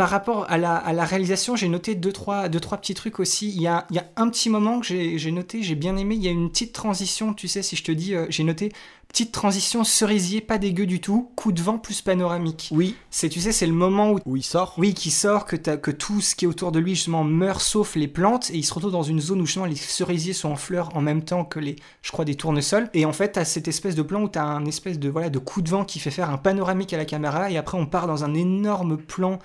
Par rapport à la, à la réalisation, j'ai noté deux trois, deux, trois petits trucs aussi. Il y a, il y a un petit moment que j'ai noté, j'ai bien aimé. Il y a une petite transition, tu sais, si je te dis, euh, j'ai noté, petite transition cerisier, pas dégueu du tout, coup de vent plus panoramique. Oui. C'est, tu sais, c'est le moment où Où il sort. oui, qui sort, que, tout ce qui est autour de lui justement meurt sauf les plantes, et il se retrouve dans une zone où justement les cerisiers sont en fleurs en même temps que les, je crois, des tournesols. Et en fait, t'as cette espèce de plan où t'as un espèce de, voilà, de coup de vent qui fait faire un panoramique à la caméra, et après on part dans un énorme plan,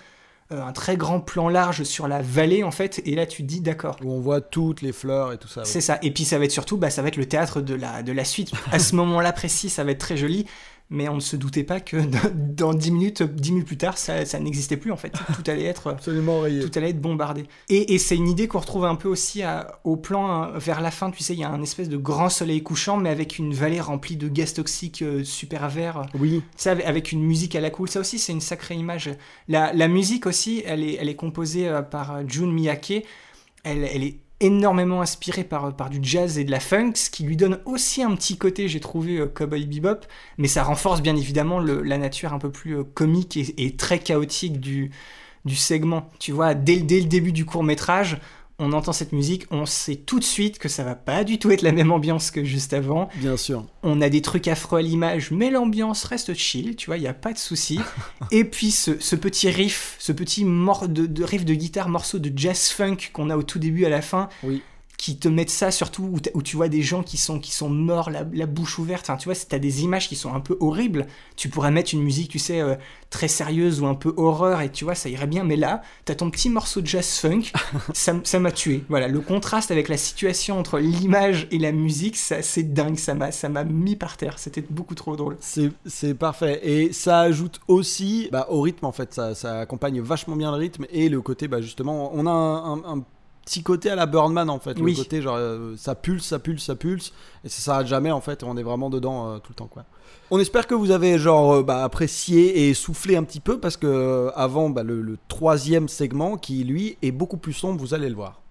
un très grand plan large sur la vallée en fait, et là tu te dis d'accord. Où on voit toutes les fleurs et tout ça. oui. C'est ça. Et puis ça va être surtout, bah, ça va être le théâtre de la, de la suite. À ce moment-là précis, ça va être très joli. Mais on ne se doutait pas que dans 10 minutes, 10 minutes plus tard, ça, ça n'existait plus en fait. Tout allait être Absolument tout allait être bombardé. Et, et c'est une idée qu'on retrouve un peu aussi à- au plan hein, vers la fin, tu sais, il y a un espèce de grand soleil couchant, mais avec une vallée remplie de gaz toxiques euh, super verts. Oui. Sais, avec, une musique à la cool, ça aussi c'est une sacrée image. La, la musique aussi, elle est, elle est composée euh, par Jun Miyake, elle, elle est énormément inspirée par, euh, par du jazz et de la funk, ce qui lui donne aussi un petit côté, j'ai trouvé, euh, Cowboy Bebop, mais ça renforce bien évidemment la nature un peu plus euh, comique et, très chaotique du, segment. Tu vois, dès le début du court métrage, on entend cette musique, on sait tout de suite que ça va pas du tout être la même ambiance que juste avant. Bien sûr. On a des trucs affreux à l'image, mais l'ambiance reste chill, tu vois, il n'y a pas de souci. Et puis ce, ce petit riff, ce petit mor de, de riff de guitare, morceau de jazz funk qu'on a au tout début à la fin, Oui. Qui te mettent ça surtout où, tu vois des gens qui sont, qui sont morts, la, la bouche ouverte. Enfin, tu vois, si t'as des images qui sont un peu horribles, tu pourrais mettre une musique, tu sais, euh, très sérieuse ou un peu horreur, et tu vois, ça irait bien. Mais là, t'as ton petit morceau de jazz funk, ça m'a tué. Voilà, le contraste avec la situation entre l'image et la musique, ça, c'est dingue. Ça m'a, ça m'a mis par terre. C'était beaucoup trop drôle. C'est, c'est parfait. Et ça ajoute aussi bah, au rythme, en fait. Ça, ça accompagne vachement bien le rythme. Et le côté, bah, justement, on a un, un- un petit côté à la Birdman, en fait. Oui. Le côté, genre, euh, ça pulse, ça pulse, ça pulse. Et ça s'arrête jamais, en fait. On est vraiment dedans euh, tout le temps, quoi. On espère que vous avez, genre, euh, bah, apprécié et soufflé un petit peu. Parce que avant, bah, le, le troisième segment, qui lui est beaucoup plus sombre, vous allez le voir.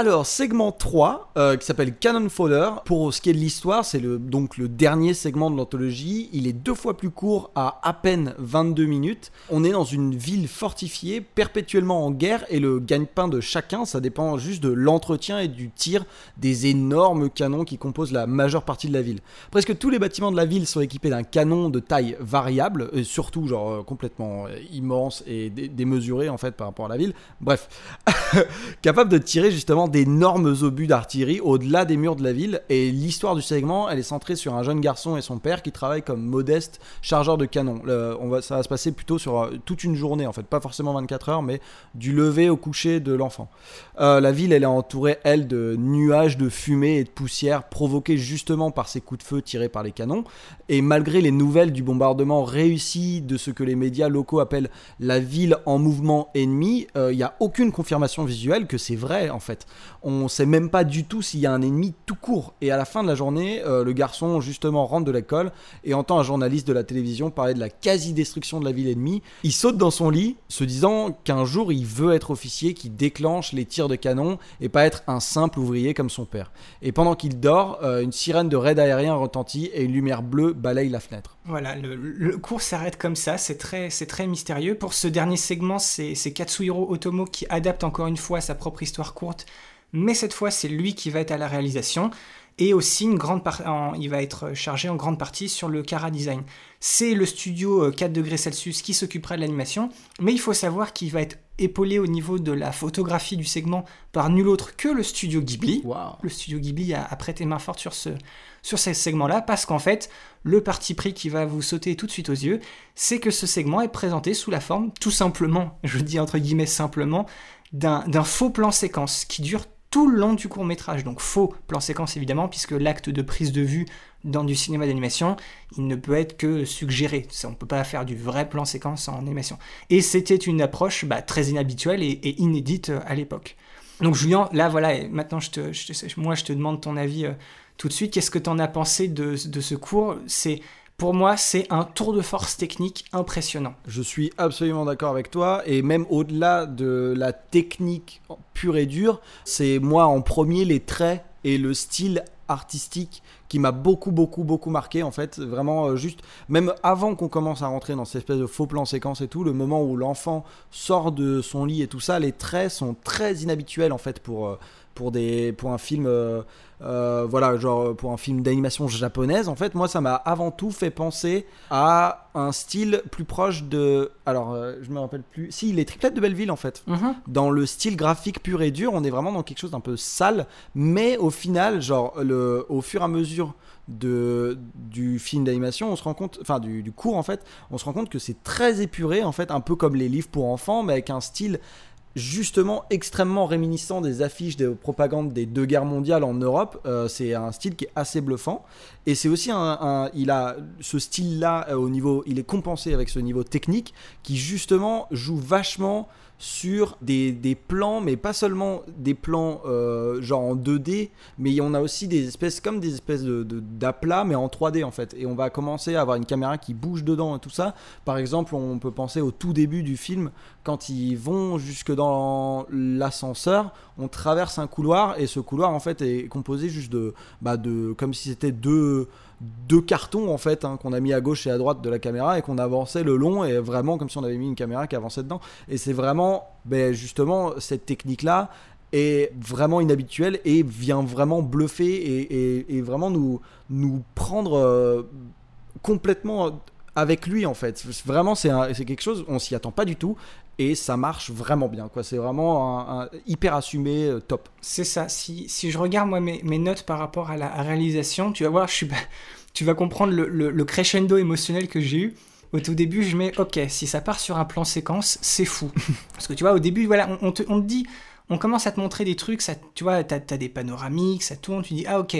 Alors, segment 3, euh, qui s'appelle Cannon Fodder. Pour ce qui est de l'histoire, c'est le, donc le dernier segment de l'anthologie. Il est deux fois plus court, à à peine 22 minutes. On est dans une ville fortifiée, perpétuellement en guerre, et le gagne-pain de chacun, ça dépend juste de l'entretien et du tir des énormes canons qui composent la majeure partie de la ville. Presque tous les bâtiments de la ville sont équipés d'un canon de taille variable, et surtout genre euh, complètement euh, immense et dé- démesuré en fait par rapport à la ville. Bref, capable de tirer justement d'énormes obus d'artillerie au-delà des murs de la ville. Et l'histoire du segment, elle est centrée sur un jeune garçon et son père qui travaillent comme modeste chargeur de canon. On va, ça va se passer plutôt sur euh, toute une journée en fait, pas forcément 24 heures, mais du lever au coucher de l'enfant. Euh, la ville, elle est entourée, elle, de nuages de fumée et de poussière provoqués justement par ces coups de feu tirés par les canons. Et malgré les nouvelles du bombardement réussi de ce que les médias locaux appellent la ville en mouvement ennemi, il n'y a aucune confirmation visuelle que c'est vrai en fait. On sait même pas du tout s'il y a un ennemi tout court. Et à la fin de la journée, euh, le garçon justement rentre de l'école et entend un journaliste de la télévision parler de la quasi-destruction de la ville ennemie. Il saute dans son lit, se disant qu'un jour il veut être officier qui déclenche les tirs de canon et pas être un simple ouvrier comme son père. Et pendant qu'il dort, euh, une sirène de raid aérien retentit et une lumière bleue balaye la fenêtre. Voilà, le, cours s'arrête comme ça, c'est très, c'est très mystérieux. Pour ce dernier segment, c'est c'est Katsuhiro Otomo qui adapte encore une fois sa propre histoire courte, mais cette fois c'est lui qui va être à la réalisation. Et aussi, une grande par- en- il va être chargé en grande partie sur le Kara Design. C'est le studio euh, 4 degrés Celsius qui s'occupera de l'animation, mais il faut savoir qu'il va être épaulé au niveau de la photographie du segment par nul autre que le studio Ghibli le studio Ghibli a, a prêté main forte sur ce, sur ces segments-là, parce qu'en fait, le parti pris qui va vous sauter tout de suite aux yeux, c'est que ce segment est présenté sous la forme, tout simplement, je dis entre guillemets simplement, d'un d'un faux plan séquence qui dure tout le long du court métrage. Donc faux plan séquence évidemment, puisque l'acte de prise de vue dans du cinéma d'animation, il ne peut être que suggéré. On ne peut pas faire du vrai plan séquence en animation. Et c'était une approche bah, très inhabituelle et, inédite euh, à l'époque. Donc Julien, là voilà, et maintenant je te, je te- moi je te demande ton avis euh, tout de suite. Qu'est-ce que tu en as pensé de, de ce cours? C'est Pour moi, c'est un tour de force technique impressionnant. Je suis absolument d'accord avec toi et même au-delà de la technique pure et dure, c'est moi en premier les traits et le style artistique qui m'a beaucoup beaucoup beaucoup marqué en fait vraiment euh, juste même avant qu'on commence à rentrer dans cette espèce de faux plan séquence et tout le moment où l'enfant sort de son lit et tout ça les traits sont très inhabituels en fait pour euh, pour des pour un film euh, euh, voilà genre pour un film d'animation japonaise en fait moi ça m'a avant tout fait penser à un style plus proche de alors euh, je me rappelle plus si les triplettes de Belleville en fait. Dans le style graphique pur et dur on est vraiment dans quelque chose d'un peu sale mais au final genre le au fur et à mesure de du film d'animation on se rend compte enfin du, du cours en fait on se rend compte que c'est très épuré en fait un peu comme les livres pour enfants mais avec un style justement extrêmement réminiscent des affiches de propagande des deux guerres mondiales en Europe. Euh, c'est un style qui est assez bluffant et c'est aussi un, il a ce style-là euh, au niveau, il est compensé avec ce niveau technique qui justement joue vachement sur des, des plans, mais pas seulement des plans euh, genre en 2D, mais on a aussi des espèces comme des espèces de, de- d'aplats, mais en 3D en fait. Et on va commencer à avoir une caméra qui bouge dedans et tout ça. Par exemple, on peut penser au tout début du film, quand ils vont jusque dans l'ascenseur, on traverse un couloir et ce couloir en fait est composé juste de, bah, de comme si c'était deux deux cartons en fait hein, qu'on a mis à gauche et à droite de la caméra et qu'on avançait le long et vraiment comme si on avait mis une caméra qui avançait dedans. Et c'est vraiment ben, justement cette technique là est vraiment inhabituelle et vient vraiment bluffer et, vraiment nous nous prendre euh, complètement avec lui en fait. Vraiment c'est quelque chose on s'y attend pas du tout et ça marche vraiment bien quoi c'est vraiment un, un- hyper assumé euh, top C'est ça. Si, si je regarde moi mes, mes notes par rapport à la réalisation, tu vas voir, je suis, pas- tu vas comprendre le, le- le crescendo émotionnel que j'ai eu. Au tout début, je mets, ok, si ça part sur un plan séquence, c'est fou. Parce que tu vois, au début, voilà, on, on te, on te dit, on commence à te montrer des trucs, ça, tu vois, t'as as des panoramiques, ça tourne, tu dis, ah ok,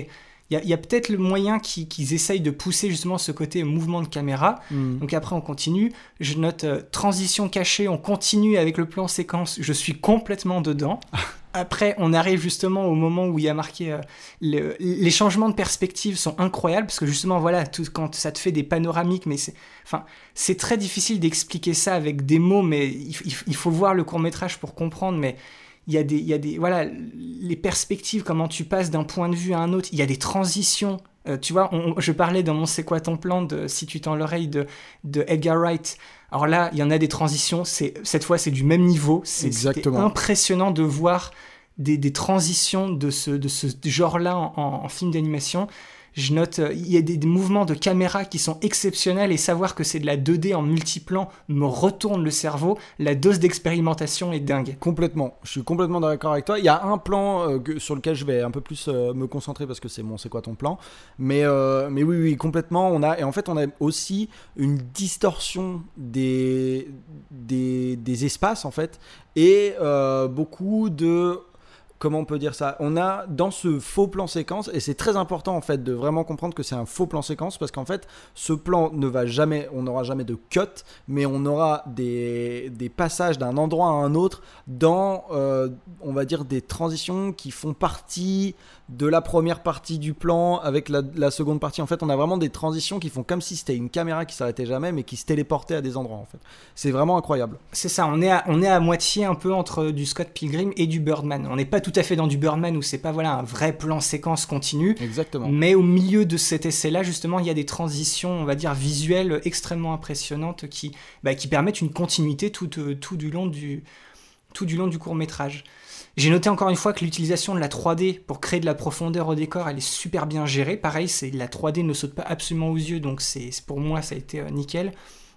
il y a, peut-être le moyen qui- qu'ils essayent de pousser justement ce côté mouvement de caméra. Donc après, on continue. Je note euh, transition cachée, on continue avec le plan séquence. Je suis complètement dedans. Après, on arrive justement au moment où il y a marqué euh, le- les changements de perspective sont incroyables parce que justement, voilà, tout, quand ça te fait des panoramiques, mais c'est, enfin, c'est très difficile d'expliquer ça avec des mots, mais il, il- il faut voir le court métrage pour comprendre. Mais il y a des, il y a des, voilà, les perspectives, comment tu passes d'un point de vue à un autre. Il y a des transitions. Euh, tu vois, je parlais dans mon C'est quoi ton plan de Si tu tends l'oreille de, de Edgar Wright. Alors là, il y en a des transitions. C'est cette fois, c'est du même niveau. C'est impressionnant de voir des, des, transitions de ce, de ce genre-là en, en, film d'animation je note, euh, il y a des, mouvements de caméra qui sont exceptionnels et savoir que c'est de la 2D en multiplan me retourne le cerveau. La dose d'expérimentation est dingue. Complètement. Je suis complètement d'accord avec toi. Il y a un plan euh, sur lequel je vais un peu plus euh, me concentrer parce que c'est mon c'est quoi ton plan. Mais, mais oui, oui, complètement. On a, et en fait, on a aussi une distorsion des, des, des espaces en fait et beaucoup de comment on peut dire ça On a dans ce faux plan séquence, et c'est très important en fait de vraiment comprendre que c'est un faux plan séquence parce qu'en fait, ce plan ne va jamais, on n'aura jamais de cut, mais on aura des, des passages d'un endroit à un autre dans, euh, on va dire, des transitions qui font partie de la première partie du plan avec la, seconde partie. En fait, on a vraiment des transitions qui font comme si c'était une caméra qui s'arrêtait jamais, mais qui se téléportait à des endroits. En fait, c'est vraiment incroyable. C'est ça. On est à, on est à moitié un peu entre du Scott Pilgrim et du Birdman. On n'est pas à fait dans du Birdman où c'est pas voilà un vrai plan séquence continu. Exactement. Mais au milieu de cet essai-là, justement, il y a des transitions, on va dire visuelles extrêmement impressionnantes qui, bah, qui permettent une continuité tout, euh, tout du long du tout du long du court métrage. J'ai noté encore une fois que l'utilisation de la 3D pour créer de la profondeur au décor, elle est super bien gérée. Pareil, c'est la 3D ne saute pas absolument aux yeux, donc c'est pour moi ça a été euh, nickel.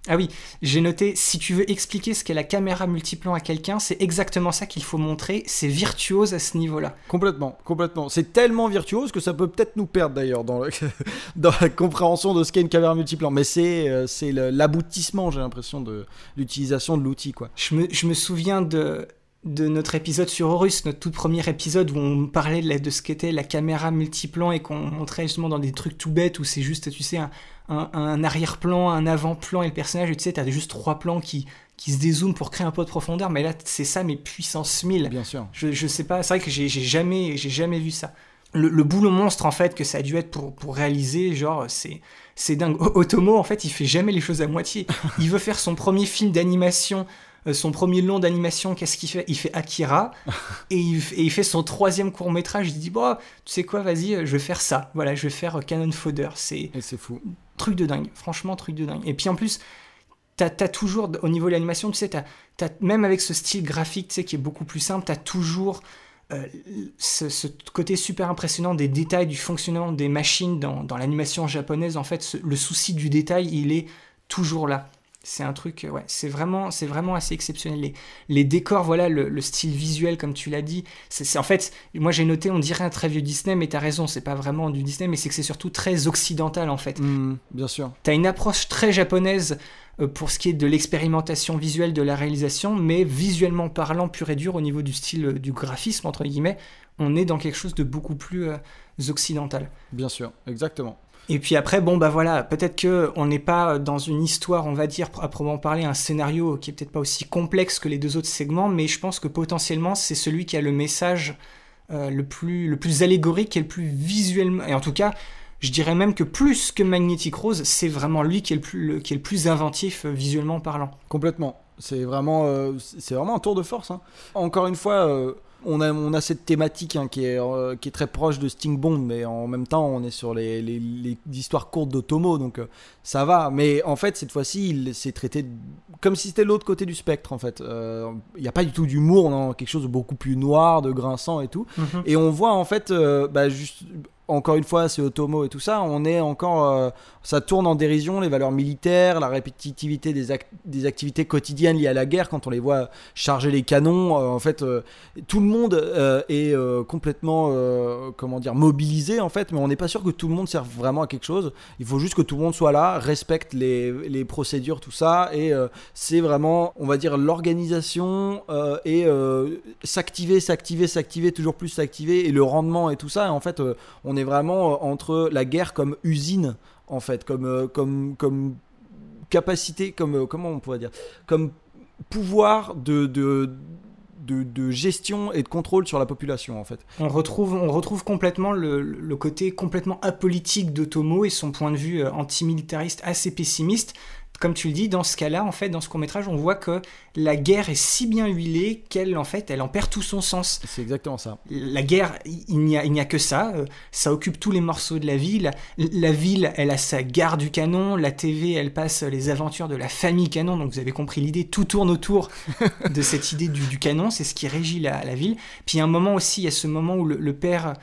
Ah oui, j'ai noté, si tu veux expliquer ce qu'est la caméra multiplan à quelqu'un, c'est exactement ça qu'il faut montrer. C'est virtuose à ce niveau-là. Complètement, complètement. C'est tellement virtuose que ça peut peut-être nous perdre d'ailleurs dans, dans, la compréhension de ce qu'est une caméra multiplan. Mais c'est euh, l'aboutissement, j'ai l'impression, de l'utilisation de l'outil. quoi. Je me, je me souviens de de notre épisode sur Horus, notre tout premier épisode où on parlait de, ce qu'était la caméra multiplan et qu'on montrait justement dans des trucs tout bêtes où c'est juste, tu sais, un, arrière-plan, un avant-plan et le personnage, et tu sais, t'as juste trois plans qui, qui se dézooment pour créer un peu de profondeur, mais là, c'est ça, mais puissance 1000. Bien sûr. Je, je sais pas, c'est vrai que j'ai jamais, jamais vu ça. Le, boulot monstre, en fait, que ça a dû être pour, pour réaliser, genre, c'est, c'est dingue. Otomo, en fait, il fait jamais les choses à moitié. Il veut faire son premier film d'animation son premier long d'animation, qu'est-ce qu'il fait? Il fait Akira et, il, fait son troisième court métrage. Il dit bon, tu sais quoi, vas-y, euh, je vais faire ça. Voilà, je vais faire euh, Cannon Fodder. C'est c'est fou. Truc de dingue, franchement truc de dingue. Et puis en plus, t'as as toujours au niveau de l'animation, tu sais, as, même avec ce style graphique, tu sais, qui est beaucoup plus simple, t'as toujours ce, côté super impressionnant des détails du fonctionnement des machines dans, dans l'animation japonaise. En fait, le souci du détail, il est toujours là. C'est un truc, ouais, c'est vraiment, c'est vraiment assez exceptionnel. Les, les décors, voilà, le, style visuel, comme tu l'as dit, c'est en fait, moi j'ai noté, on dirait un très vieux Disney, mais t'as raison, c'est pas vraiment du Disney, mais c'est que c'est surtout très occidental en fait. Mmh, bien sûr. T'as une approche très japonaise euh, pour ce qui est de l'expérimentation visuelle de la réalisation, mais visuellement parlant, pur et dur, au niveau du style euh, du graphisme, entre guillemets, on est dans quelque chose de beaucoup plus euh, occidental. Bien sûr, exactement. Et puis après, bon, bah voilà, peut-être que on n'est pas dans une histoire, on va dire, à proprement parler, un scénario qui est peut-être pas aussi complexe que les deux autres segments, mais je pense que potentiellement, c'est celui qui a le message euh, le, plus, le plus allégorique et le plus visuellement. Et en tout cas, je dirais même que plus que Magnetic Rose, c'est vraiment lui qui est le plus, inventif euh, visuellement parlant. Complètement. C'est vraiment, euh, c'est vraiment un tour de force. Hein. Encore une fois on a, on a cette thématique hein, qui, est, euh, qui est très proche de Sting Bond, mais en même temps, on est sur les, les, histoires courtes d'Otomo, donc euh, ça va. Mais en fait, cette fois-ci, il s'est traité comme si c'était l'autre côté du spectre, en fait. Euh, il n'y a pas du tout d'humour, on a quelque chose de beaucoup plus noir, de grinçant et tout. Mhm. Et on voit, en fait, bah, juste encore une fois, c'est Otomo et tout ça, on est encore, euh, ça tourne en dérision les valeurs militaires, la répétitivité des, des, activités quotidiennes liées à la guerre quand on les voit charger les canons. Euh, en fait, euh, tout le monde est complètement, comment dire, mobilisé en fait, mais on n'est pas sûr que tout le monde serve vraiment à quelque chose. Il faut juste que tout le monde soit là, respecte les, les procédures, tout ça, et c'est vraiment, on va dire, l'organisation et s'activer, s'activer, s'activer, toujours plus s'activer, et le rendement et tout ça. En fait, on est vraiment euh, entre la guerre comme usine, en fait, comme, euh, comme, comme capacité, comme, euh, comment on pourrait dire, comme pouvoir de, de de, gestion et de contrôle sur la population en fait. On retrouve, on retrouve complètement le, le côté complètement apolitique de Tomo et son point de vue antimilitariste assez pessimiste comme tu le dis, dans ce cas-là, en fait, dans ce court métrage, on voit que la guerre est si bien huilée qu'elle, en fait, elle en perd tout son sens. C'est exactement ça. La guerre, il n'y a, il a que ça. euh, Ça occupe tous les morceaux de la ville. La ville, elle a sa gare du canon. La TV, elle passe les aventures de la famille canon. Donc vous avez compris l'idée. Tout tourne autour de cette idée du, du canon. C'est ce qui régit la, la ville. Puis il y a un moment aussi, il y a ce moment où le, le père,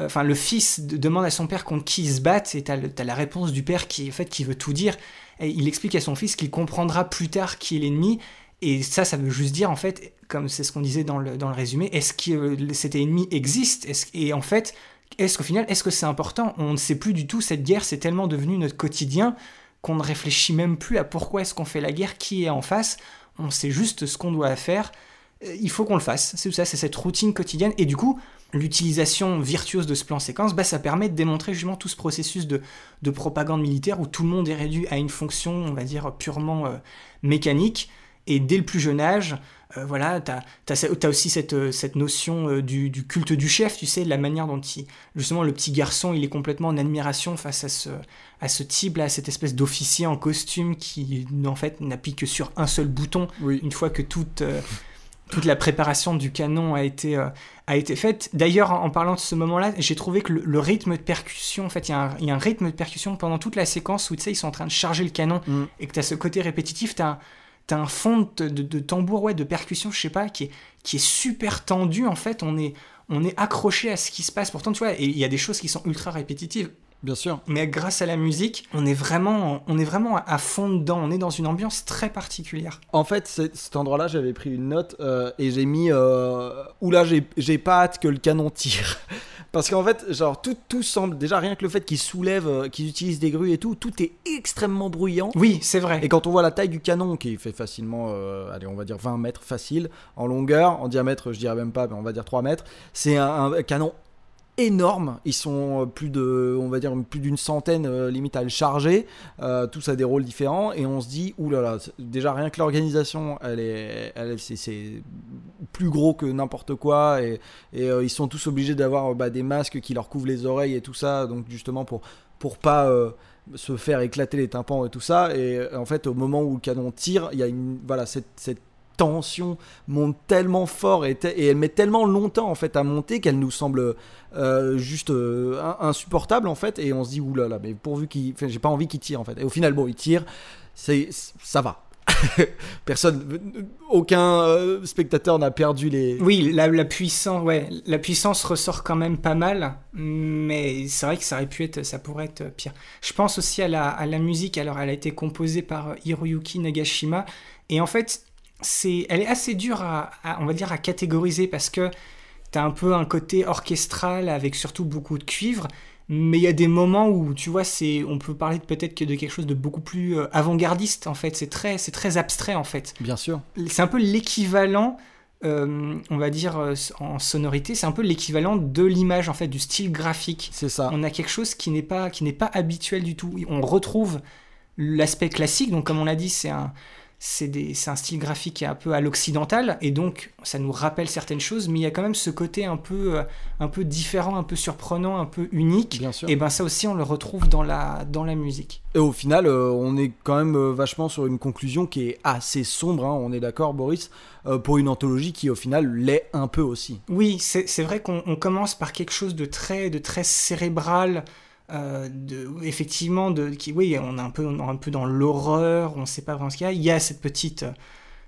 euh, enfin le fils de- demande à son père contre qui il se batte. Et t'as la réponse du père qui, en fait, qui veut tout dire. Il explique à son fils qu'il comprendra plus tard qui est l'ennemi. Et ça, ça veut juste dire, en fait, comme c'est ce qu'on disait dans le, dans le résumé, est-ce que euh, cet ennemi existe? Et en fait, est-ce qu'au final, est-ce que c'est important? On ne sait plus du tout, cette guerre, c'est tellement devenu notre quotidien qu'on ne réfléchit même plus à pourquoi est-ce qu'on fait la guerre, qui est en face. On sait juste ce qu'on doit faire. Il faut qu'on le fasse. C'est ça, c'est cette routine quotidienne. Et du coup, l'utilisation virtuose de ce plan séquence, bah, ça permet de démontrer justement tout ce processus de, de propagande militaire où tout le monde est réduit à une fonction, on va dire, purement euh, mécanique. Et dès le plus jeune âge, euh, voilà, tu as, aussi cette, euh, cette notion euh, du, du culte du chef, tu sais, la manière dont il, justement le petit garçon, il est complètement en admiration face à ce, à ce type là, cette espèce d'officier en costume qui en fait n'appuie que sur un seul bouton Oui. une fois que toute, euh, toute la préparation du canon a été, euh, a été faite. D'ailleurs, en, en parlant de ce moment-là, j'ai trouvé que le, le rythme de percussion, en fait, il y, a un- il y a un rythme de percussion pendant toute la séquence où tu sais, ils sont en train de charger le canon Mm. et que tu as ce côté répétitif, tu as, un fond de, de- de tambour, ouais, de percussion, je sais pas, qui est, qui est super tendu en fait. On est, on est accroché à ce qui se passe. Pourtant, tu vois, et il y a des choses qui sont ultra répétitives Bien sûr. mais grâce à la musique, on est vraiment, on est vraiment à fond dedans. On est dans une ambiance très particulière. En fait, cet endroit-là, j'avais pris une note euh, et j'ai mis euh, Oula, j'ai j'ai pas hâte que le canon tire. Parce qu'en fait, genre, tout, tout semble. Déjà, rien que le fait qu'ils soulèvent, euh, qu'ils utilisent des grues et tout, tout est extrêmement bruyant. Oui, c'est vrai. Et quand on voit la taille du canon, qui fait facilement, euh, allez, on va dire 20 mètres facile, en longueur, en diamètre, je dirais même pas, mais on va dire 3 mètres, c'est un, un canon énorme. Ils sont euh, plus de, on va dire plus d'une centaine, euh, limite à le charger. Euh, tous à des rôles différents, et on se dit, oulala, déjà rien que l'organisation, elle est, elle, c'est, plus gros que n'importe quoi, et, ils sont tous obligés d'avoir bah, des masques qui leur couvrent les oreilles et tout ça, donc justement pour pour pas se faire éclater les tympans et tout ça. Et en fait, au moment où le canon tire, il y a une voilà cette tension monte tellement fort et, elle met tellement longtemps en fait à monter qu'elle nous semble euh, juste euh, in- insupportable en fait et on se dit oulala mais pourvu qu'il j'ai pas envie qu'il tire en fait et au final bon il tire c'est ça va personne aucun euh, spectateur n'a perdu les Oui, la, la puissance, ouais, la puissance ressort quand même pas mal, mais c'est vrai que ça aurait pu être, ça pourrait être pire. Je pense aussi à la, à la musique. Alors, elle a été composée par Hiroyuki Nagashima, et en fait, c'est, elle est assez dure à, à- on va dire, à catégoriser parce que t'as un peu un côté orchestral avec surtout beaucoup de cuivre. Mais il y a des moments où, tu vois, c'est, on peut parler de- peut-être que de quelque chose de beaucoup plus euh, avant-gardiste, en fait. C'est très, c'est très abstrait, en fait bien sûr c'est un peu l'équivalent, euh, on va dire euh, en sonorité, c'est un peu l'équivalent de l'image en fait, du style graphique. c'est ça On a quelque chose qui n'est pas qui n'est pas habituel du tout. On retrouve l'aspect classique, donc comme on l'a dit, c'est un c'est un style graphique qui est un peu à l'occidental et donc ça nous rappelle certaines choses, mais il y a quand même ce côté un peu euh, un peu différent, un peu surprenant, un peu unique. bien sûr Et ben ça aussi on le retrouve dans la dans la musique. Et au final, euh, on est quand même euh, vachement sur une conclusion qui est assez sombre, hein, on est d'accord Boris, euh, pour une anthologie qui au final l'est un peu aussi. Oui, c'est vrai qu'on on commence par quelque chose de très, de très cérébral, euh, effectivement, de, qui, oui, on est un peu, un peu dans l'horreur, on ne sait pas vraiment ce qu'il y a. Il y a cette petite,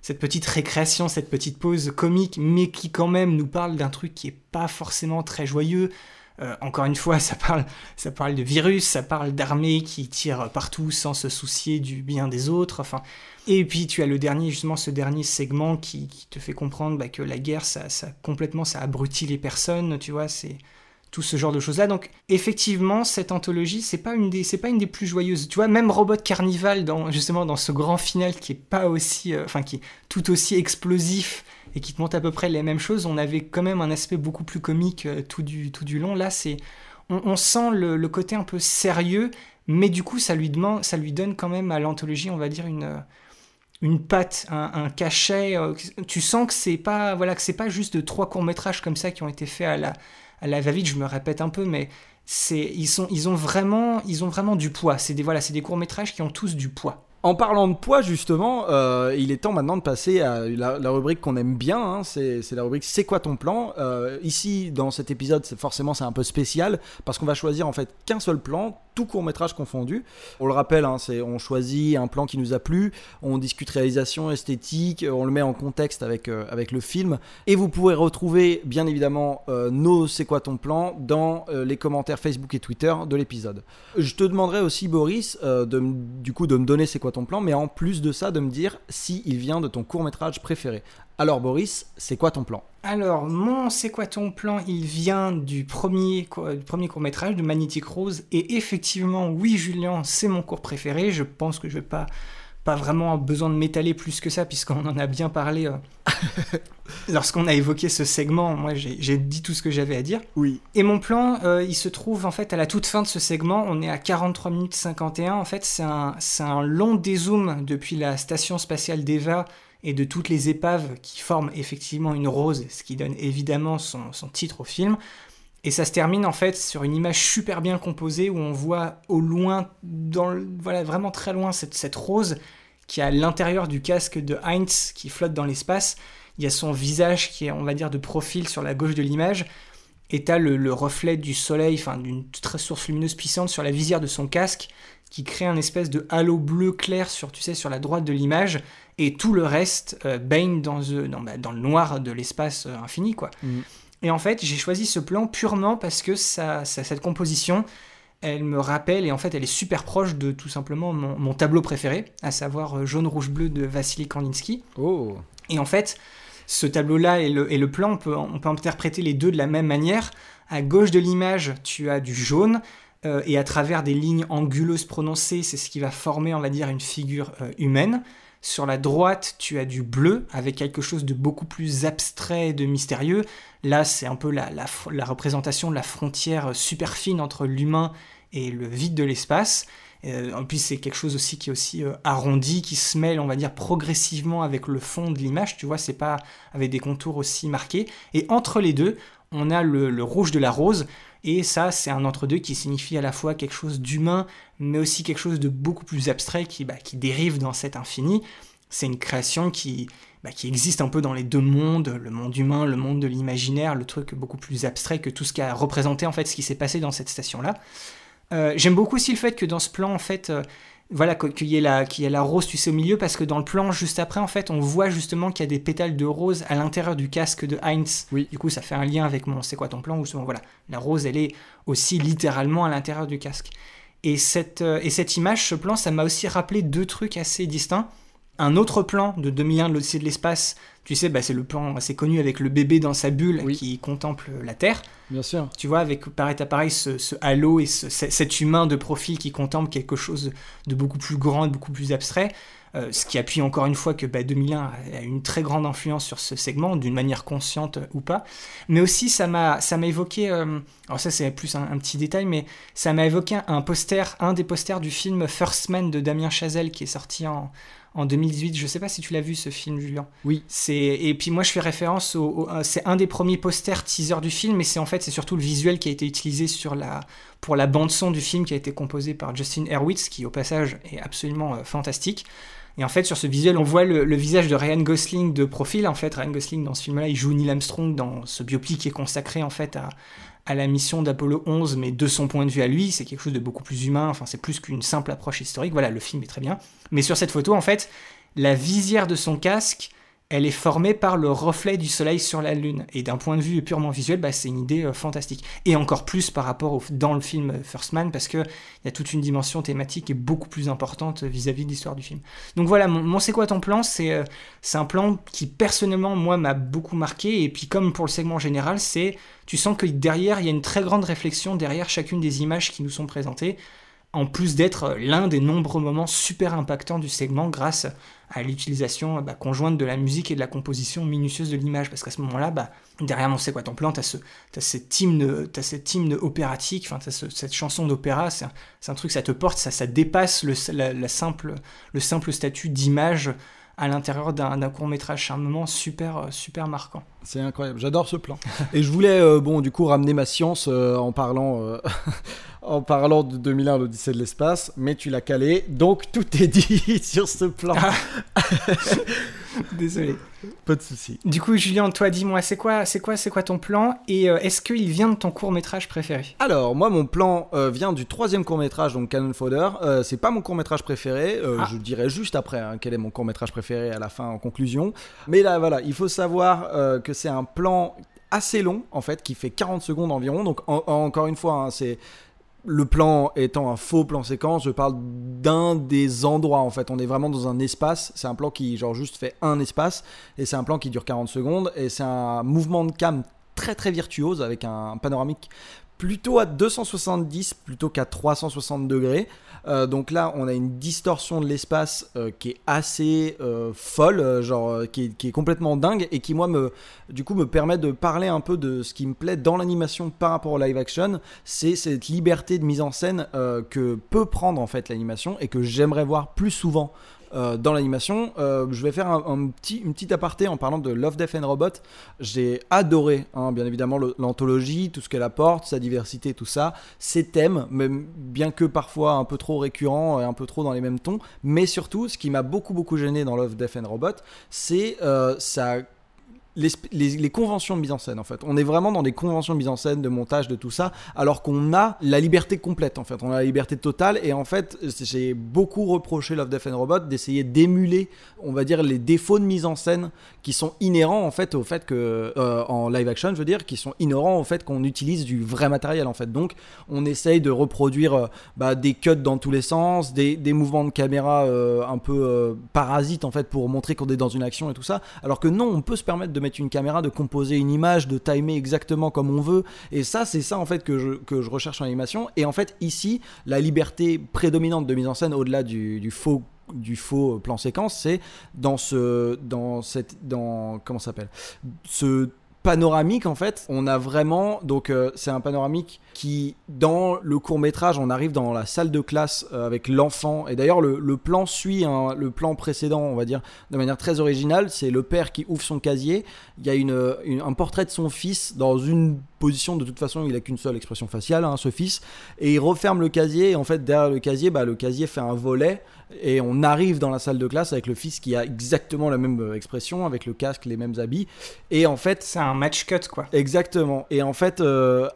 cette petite récréation, cette petite pause comique, mais qui quand même nous parle d'un truc qui est pas forcément très joyeux. Euh, encore une fois, ça parle, ça parle de virus, ça parle d'armées qui tirent partout sans se soucier du bien des autres. Enfin, et puis tu as le dernier, justement, ce dernier segment qui, qui te fait comprendre bah, que la guerre, ça, ça complètement, ça abrutit les personnes. Tu vois, c'est tout ce genre de choses là. Donc effectivement, cette anthologie, c'est pas une des, c'est pas une des plus joyeuses. Tu vois, même Robot Carnival, dans justement dans ce grand final qui est pas aussi, euh, enfin qui est tout aussi explosif et qui te montre à peu près les mêmes choses, on avait quand même un aspect beaucoup plus comique euh, tout du tout du long. Là, c'est, on, sent le, côté un peu sérieux, mais du coup, ça lui demande, ça lui donne quand même à l'anthologie, on va dire une euh, une patte, un, cachet. tu sens que c'est pas, voilà, que c'est pas juste de trois courts métrages comme ça qui ont été faits à la à la va-vite, je me répète un peu, mais c'est ils sont ils ont vraiment ils ont vraiment du poids. C'est des voilà, c'est des courts métrages qui ont tous du poids. En parlant de poids, justement, euh, il est temps maintenant de passer à la, rubrique qu'on aime bien. hein. c'est la rubrique C'est quoi ton plan Euh, Ici, dans cet épisode, forcément c'est un peu spécial parce qu'on va choisir en fait qu'un seul plan, tout court métrage confondu. On le rappelle, hein, on choisit un plan qui nous a plu, on discute réalisation, esthétique, on le met en contexte avec euh, le film, et vous pourrez retrouver bien évidemment euh, nos C'est quoi ton plan dans euh, les commentaires Facebook et Twitter de l'épisode. Je te demanderai aussi, Boris, de, du coup, de me donner c'est quoi ton plan, mais en plus de ça, de me dire si il vient de ton court métrage préféré. Alors, Boris, c'est quoi ton plan? Alors, mon C'est quoi ton plan? Il vient du premier, du premier court-métrage de Magnetic Rose. Et effectivement, oui, Julien, c'est mon cours préféré. Je pense que je vais pas, pas vraiment besoin de m'étaler plus que ça, puisqu'on en a bien parlé euh, lorsqu'on a évoqué ce segment. Moi, j'ai dit tout ce que j'avais à dire. Oui. Et mon plan, euh, il se trouve en fait à la toute fin de ce segment. On est à 43 minutes 51. En fait, c'est un, c'est un long dézoom depuis la station spatiale d'Eva et de toutes les épaves qui forment effectivement une rose, ce qui donne évidemment son, son titre au film. Et ça se termine en fait sur une image super bien composée où on voit au loin, dans voilà vraiment très loin, cette, cette rose qui est à l'intérieur du casque de Heinz qui flotte dans l'espace. Il y a son visage qui est, on va dire, de profil sur la gauche de l'image. Et t'as le, le reflet du soleil, enfin d'une très source lumineuse puissante sur la visière de son casque, qui crée un espèce de halo bleu clair sur, tu sais, sur la droite de l'image, et tout le reste euh, baigne dans, euh, dans, bah, dans le noir de l'espace euh, infini, quoi. Mhm. Et en fait, j'ai choisi ce plan purement parce que ça, ça- cette composition, elle me rappelle, et en fait, elle est super proche de tout simplement mon, mon tableau préféré, à savoir Jaune, Rouge, Bleu de Vassili Kandinsky. Oh. Et en fait, ce tableau-là et le, et le plan, on peut, on peut interpréter les deux de la même manière. À gauche de l'image, tu as du jaune, euh, et à travers des lignes anguleuses prononcées, c'est ce qui va former, on va dire, une figure euh, humaine. Sur la droite, tu as du bleu, avec quelque chose de beaucoup plus abstrait et de mystérieux. Là, c'est un peu la, représentation de la frontière super fine entre l'humain et le vide de l'espace. Euh, en plus, c'est quelque chose aussi qui est aussi euh, arrondi, qui se mêle, on va dire, progressivement avec le fond de l'image. Tu vois, c'est pas avec des contours aussi marqués. Et entre les deux, on a le rouge de la rose. Et ça, c'est un entre-deux qui signifie à la fois quelque chose d'humain, mais aussi quelque chose de beaucoup plus abstrait qui, bah, dérive dans cet infini. C'est une création qui, bah, qui existe un peu dans les deux mondes, le monde humain, le monde de l'imaginaire, le truc beaucoup plus abstrait que tout ce qui a représenté en fait ce qui s'est passé dans cette station-là. Euh, J'aime beaucoup aussi le fait que dans ce plan, en fait, euh, voilà, qu- qu'il y, ait la- qu'il y ait la rose, tu sais, au milieu, parce que dans le plan juste après, en fait, on voit justement qu'il y a des pétales de rose à l'intérieur du casque de Heinz. Oui. Du coup, ça fait un lien avec mon C'est quoi ton plan Où souvent, voilà, la rose, elle est aussi littéralement à l'intérieur du casque. Et cette, euh, et cette image, ce plan, ça m'a aussi rappelé deux trucs assez distincts. Un autre plan de 2001 de l'Odyssée de l'espace, tu sais, bah, c'est le plan assez connu avec le bébé dans sa bulle Oui. qui contemple la Terre Bien sûr. tu vois, avec pareil à pareil ce, ce halo et ce- ce- cet humain de profil qui contemple quelque chose de beaucoup plus grand, de beaucoup plus abstrait, euh, ce qui appuie encore une fois que bah, 2001 a a une très grande influence sur ce segment, d'une manière consciente ou pas. Mais aussi, ça m'a ça m'a évoqué, euh, alors ça c'est plus un, un petit détail, mais ça m'a évoqué un poster, un des posters du film First Man de Damien Chazelle qui est sorti en, en 2018. Je sais pas si tu l'as vu ce film, Julien. Oui. C'est et puis moi je fais référence au, au- euh, c'est un des premiers posters teaser du film, mais c'est en fait c'est surtout le visuel qui a été utilisé sur la pour la bande son du film qui a été composée par Justin Hurwitz, qui au passage est absolument euh, fantastique. Et en fait, sur ce visuel, on voit le, le visage de Ryan Gosling de profil. En fait, Ryan Gosling, dans ce film-là, il joue Neil Armstrong dans ce biopic qui est consacré en fait à, à la mission d'Apollo 11, mais de son point de vue à lui, c'est quelque chose de beaucoup plus humain. Enfin, c'est plus qu'une simple approche historique. Voilà, le film est très bien. Mais sur cette photo, en fait, la visière de son casque, elle est formée par le reflet du soleil sur la lune. Et d'un point de vue purement visuel, bah, c'est une idée euh, fantastique. Et encore plus par rapport au, dans le film euh, First Man, parce qu'il y a toute une dimension thématique qui est beaucoup plus importante euh, vis-à-vis de l'histoire du film. Donc voilà, mon, C'est quoi ton plan? C'est c'est un plan qui personnellement, moi, m'a beaucoup marqué. Et puis comme pour le segment général, c'est tu sens que derrière, il y a une très grande réflexion derrière chacune des images qui nous sont présentées en plus d'être euh, l'un des nombreux moments super impactants du segment grâce à l'utilisation bah, conjointe de la musique et de la composition minutieuse de l'image. Parce qu'à ce moment-là, bah, derrière mon C'est quoi ton plan, t'as ce, as cet hymne, opératique, t'as ce- cette chanson d'opéra, c'est un, truc, ça te porte, ça, dépasse le, simple, le simple statut d'image à l'intérieur d'un d'un court-métrage. C'est un moment super, euh, super marquant. C'est incroyable, j'adore ce plan. Et je voulais, euh, bon, du coup, ramener ma science euh, en parlant, euh, en parlant de 2001, l'Odyssée de l'espace, mais tu l'as calé, donc tout est dit sur ce plan. Désolé. Pas de souci. Du coup, Julien, toi, dis-moi, c'est quoi, c'est quoi, c'est quoi ton plan Et est-ce qu'il vient de ton court métrage préféré? Alors, moi, mon plan vient du troisième court métrage, donc Cannon Fodder. C'est pas mon court métrage préféré. Ah. Je dirai juste après hein, quel est mon court métrage préféré à la fin, en conclusion. Mais là, voilà, il faut savoir que c'est un plan assez long, en fait, qui fait 40 secondes environ. Donc, en- en- encore une fois, hein, c'est le plan étant un faux plan séquence, je parle d'un des endroits en fait. On est vraiment dans un espace. C'est un plan qui, genre, juste fait un espace. Et c'est un plan qui dure 40 secondes. Et c'est un mouvement de cam très très virtuose avec un panoramique plutôt à 270 plutôt qu'à 360 degrés. Euh, donc là, on a une distorsion de l'espace euh, qui est assez euh, folle, genre qui, est, qui est complètement dingue et qui moi me, du coup, me permet de parler un peu de ce qui me plaît dans l'animation par rapport au live action. C'est cette liberté de mise en scène que peut prendre en fait l'animation et que j'aimerais voir plus souvent. Euh, dans l'animation, Euh, je vais faire un, petit, une petite aparté en parlant de Love, Death and Robot. J'ai adoré, hein, bien évidemment, l'anthologie, tout ce qu'elle apporte, sa diversité, tout ça, ses thèmes, même bien que parfois un peu trop récurrents et un peu trop dans les mêmes tons. Mais surtout, ce qui m'a beaucoup beaucoup gêné dans Love, Death and Robot, c'est euh, sa les, conventions de mise en scène en fait. On est vraiment dans des conventions de mise en scène, de montage, de tout ça, alors qu'on a la liberté complète en fait. On a la liberté totale et en fait j'ai beaucoup reproché Love, Death and Robot d'essayer d'émuler, on va dire, les défauts de mise en scène qui sont inhérents en fait au fait que euh, en live action, je veux dire, qui sont inhérents au fait qu'on utilise du vrai matériel en fait. Donc on essaye de reproduire euh, bah, des cuts dans tous les sens, des, des mouvements de caméra euh, un peu parasites en fait pour montrer qu'on est dans une action et tout ça. Alors que non, on peut se permettre de une caméra, de composer une image, de timer exactement comme on veut. Et ça, c'est ça en fait que je, que je recherche en animation. Et en fait, ici, la liberté prédominante de mise en scène, au-delà du, du faux du faux plan séquence, c'est dans ce dans cette dans comment s'appelle? Ce panoramique en fait on a vraiment donc euh, c'est un panoramique qui dans le court métrage on arrive dans la salle de classe euh, avec l'enfant. Et d'ailleurs le, plan suit hein, le plan précédent on va dire de manière très originale. C'est le père qui ouvre son casier. Il y a une- un portrait de son fils dans une position. De toute façon il a qu'une seule expression faciale hein, ce fils. Et il referme le casier. Et en fait derrière le casier bah, le casier fait un volet. Et on arrive dans la salle de classe avec le fils qui a exactement la même euh, expression avec le casque les mêmes habits. Et en fait C'est un match cut, quoi. Exactement. Et en fait, euh,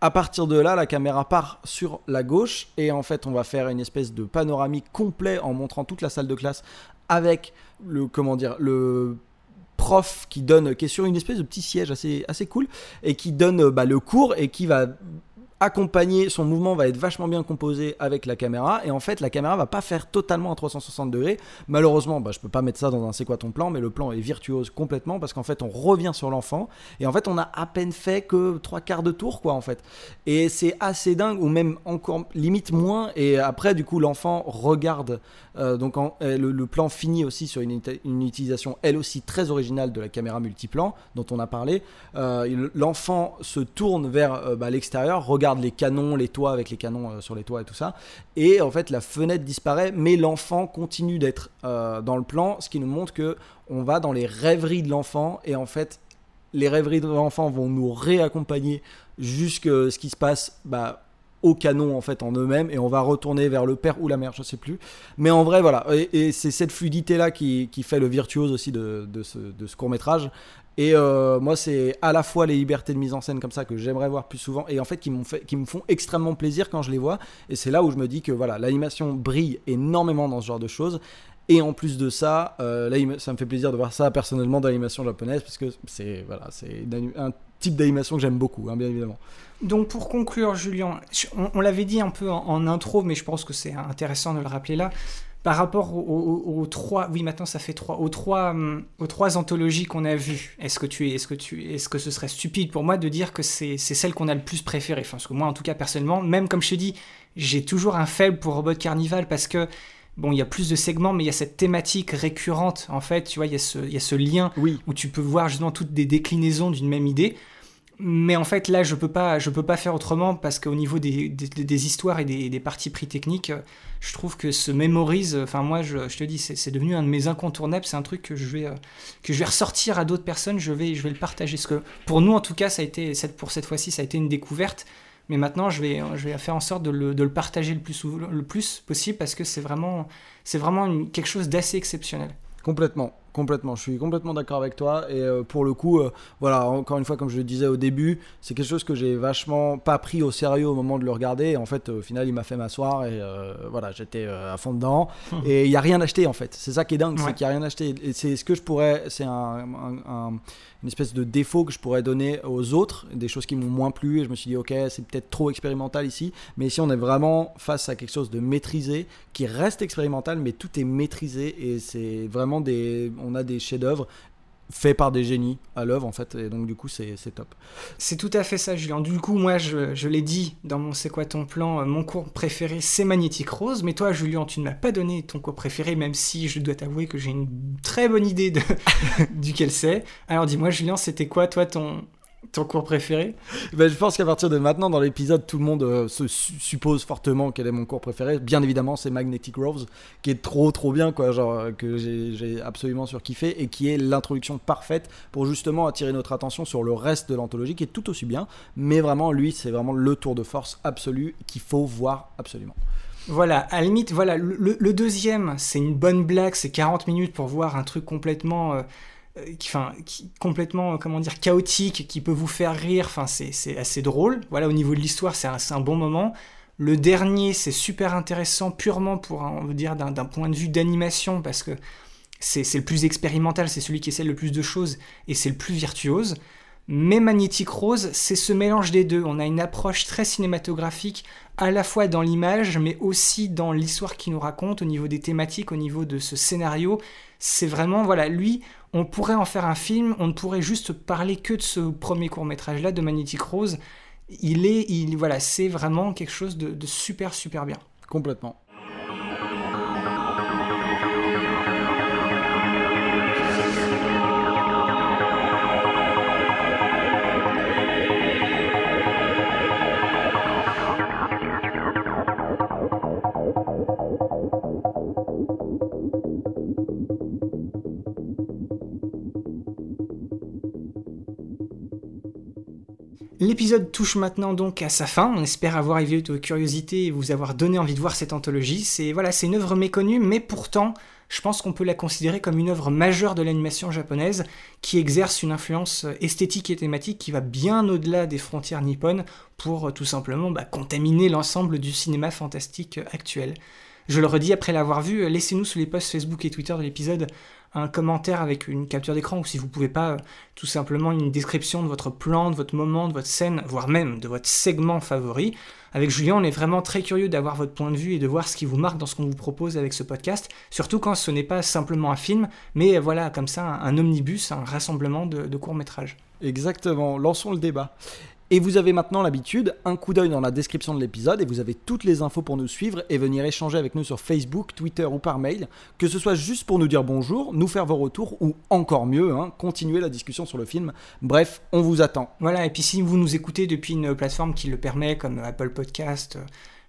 à partir de là, la caméra part sur la gauche et en fait, on va faire une espèce de panoramique complet en montrant toute la salle de classe avec le comment dire le prof qui donne qui est sur une espèce de petit siège assez cool et qui donne euh, bah, le cours et qui va accompagner son mouvement va être vachement bien composé avec la caméra et en fait la caméra va pas faire totalement à 360 degrés. Malheureusement bah, je peux pas mettre ça dans un c'est quoi ton plan mais le plan est virtuose complètement parce qu'en fait on revient sur l'enfant et en fait on a à peine fait que trois quarts de tour quoi en fait. Et c'est assez dingue ou même encore limite moins et après du coup l'enfant regarde euh, donc euh, le, plan finit aussi sur une, uti- une utilisation elle aussi très originale de la caméra multiplan dont on a parlé. Euh, l'enfant se tourne vers bah, l'extérieur regarde les canons les toits avec les canons euh, sur les toits et tout ça. Et en fait la fenêtre disparaît mais l'enfant continue d'être euh, dans le plan ce qui nous montre que on va dans les rêveries de l'enfant et en fait les rêveries de l'enfant vont nous réaccompagner jusque ce qui se passe bah, au canon en fait en eux-mêmes et on va retourner vers le père ou la mère je sais plus. Mais en vrai voilà. Et, c'est cette fluidité là qui, fait le virtuose aussi de ce court métrage et euh, moi c'est à la fois les libertés de mise en scène comme ça que j'aimerais voir plus souvent et en fait qui fait qui me font extrêmement plaisir quand je les vois et c'est là où je me dis que voilà l'animation brille énormément dans ce genre de choses et en plus de ça, euh, là, ça me fait plaisir de voir ça personnellement dans l'animation japonaise parce que c'est voilà, c'est un type d'animation que j'aime beaucoup, hein, bien évidemment. Donc pour conclure, Julien, on, l'avait dit un peu en intro, mais je pense que c'est intéressant de le rappeler là. Par rapport aux, aux- aux trois, oui maintenant ça fait trois, aux trois, hum, aux trois anthologies qu'on a vues. Est-ce que tu, est-ce que tu, est-ce que ce serait stupide pour moi de dire que c'est, c'est celle qu'on a le plus préférée? Enfin, parce que moi en tout cas personnellement, même comme je te dis, j'ai toujours un faible pour Robot Carnival parce que bon, il y a plus de segments, mais il y a cette thématique récurrente en fait. Tu vois, il y a ce, il y a ce lien Oui, où tu peux voir justement toutes des déclinaisons d'une même idée. Mais en fait, là, je peux pas, je peux pas faire autrement parce qu'au niveau des, des, histoires et des, des parties pris techniques, je trouve que se mémorise. Enfin, moi, je, je te dis, c'est devenu un de mes incontournables. C'est un truc que je vais, que je vais ressortir à d'autres personnes. Je vais, je vais le partager. Parce que pour nous, en tout cas, ça a été, pour cette fois-ci, ça a été une découverte. mais maintenant je vais, je vais faire en sorte de le, de le partager le plus, le plus possible parce que c'est vraiment, c'est vraiment quelque chose d'assez exceptionnel. Complètement, complètement. Je suis complètement d'accord avec toi. Et euh, pour le coup, euh, voilà, encore une fois, comme je le disais au début, c'est quelque chose que j'ai vachement pas pris au sérieux au moment de le regarder. Et en fait, au final, il m'a fait m'asseoir et euh, voilà, j'étais à fond dedans. et il y a rien acheté en fait. C'est ça qui est dingue, Ouais. c'est qu'il y a rien acheté. Et c'est ce que je pourrais, c'est un, un- un- une espèce de défaut que je pourrais donner aux autres, des choses qui m'ont moins plu. Et je me suis dit, ok, c'est peut-être trop expérimental ici. Mais ici, on est vraiment face à quelque chose de maîtrisé, qui reste expérimental, mais tout est maîtrisé. Et c'est vraiment des. On a des chefs-d'œuvre faits par des génies à l'œuvre, en fait. Et donc, du coup, c'est top. C'est tout à fait ça, Julien. Du coup, moi, je, je l'ai dit dans mon C'est quoi ton plan, euh, mon cours préféré, c'est Magnétique Rose. Mais toi, Julien, tu ne m'as pas donné ton cours préféré, même si je dois t'avouer que j'ai une très bonne idée de, duquel c'est. Alors, dis-moi, Julien, c'était quoi, toi, ton, ton cours préféré Ben, je pense qu'à partir de maintenant, dans l'épisode, tout le monde euh, se su- suppose fortement quel est mon cours préféré. Bien évidemment, c'est Magnetic Rose, qui est trop trop bien, quoi, genre euh, que j'ai absolument surkiffé et qui est l'introduction parfaite pour justement attirer notre attention sur le reste de l'anthologie, qui est tout aussi bien. Mais vraiment, lui, c'est vraiment le tour de force absolu qu'il faut voir absolument. Voilà, à la limite, voilà, le, deuxième, c'est une bonne blague, c'est 40 minutes pour voir un truc complètement, euh, qui, enfin, complètement, euh, comment dire, chaotique, qui peut vous faire rire, enfin, c'est assez drôle. Voilà, au niveau de l'histoire, c'est un, un bon moment. Le dernier, c'est super intéressant, purement pour, un- on veut dire, d'un point de vue d'animation, parce que c'est le plus expérimental, c'est celui qui essaie le plus de choses, et c'est le plus virtuose. Mais Magnétique Rose, c'est ce mélange des deux. On a une approche très cinématographique, à la fois dans l'image, mais aussi dans l'histoire qu'il nous raconte, au niveau des thématiques, au niveau de ce scénario. C'est vraiment, voilà, lui, on pourrait en faire un film, on ne pourrait juste parler que de ce premier court-métrage-là, de Magnétique Rose. Il est, il, voilà, c'est vraiment quelque chose de, de super, super bien. Complètement. L'épisode touche maintenant donc à sa fin. On espère avoir éveillé votre curiosité et vous avoir donné envie de voir cette anthologie. C'est voilà, c'est une œuvre méconnue, mais pourtant, je pense qu'on peut la considérer comme une œuvre majeure de l'animation japonaise qui exerce une influence esthétique et thématique qui va bien au-delà des frontières nippones pour euh, tout simplement bah, contaminer l'ensemble du cinéma fantastique actuel. Je le redis après l'avoir vu, euh, laissez-nous sous les posts Facebook et Twitter de l'épisode un commentaire avec une capture d'écran ou si vous pouvez pas, euh, tout simplement une description de votre plan, de votre moment, de votre scène, voire même de votre segment favori. Avec Julien, on est vraiment très curieux d'avoir votre point de vue et de voir ce qui vous marque dans ce qu'on vous propose avec ce podcast, surtout quand ce n'est pas simplement un film, mais voilà, comme ça, un, omnibus, un rassemblement de, de courts-métrages. Exactement, lançons le débat. Et vous avez maintenant l'habitude, un coup d'œil dans la description de l'épisode et vous avez toutes les infos pour nous suivre et venir échanger avec nous sur Facebook, Twitter ou par mail, que ce soit juste pour nous dire bonjour, nous faire vos retours ou encore mieux, hein, continuer la discussion sur le film. Bref, on vous attend. Voilà, et puis si vous nous écoutez depuis une plateforme qui le permet, comme Apple Podcast,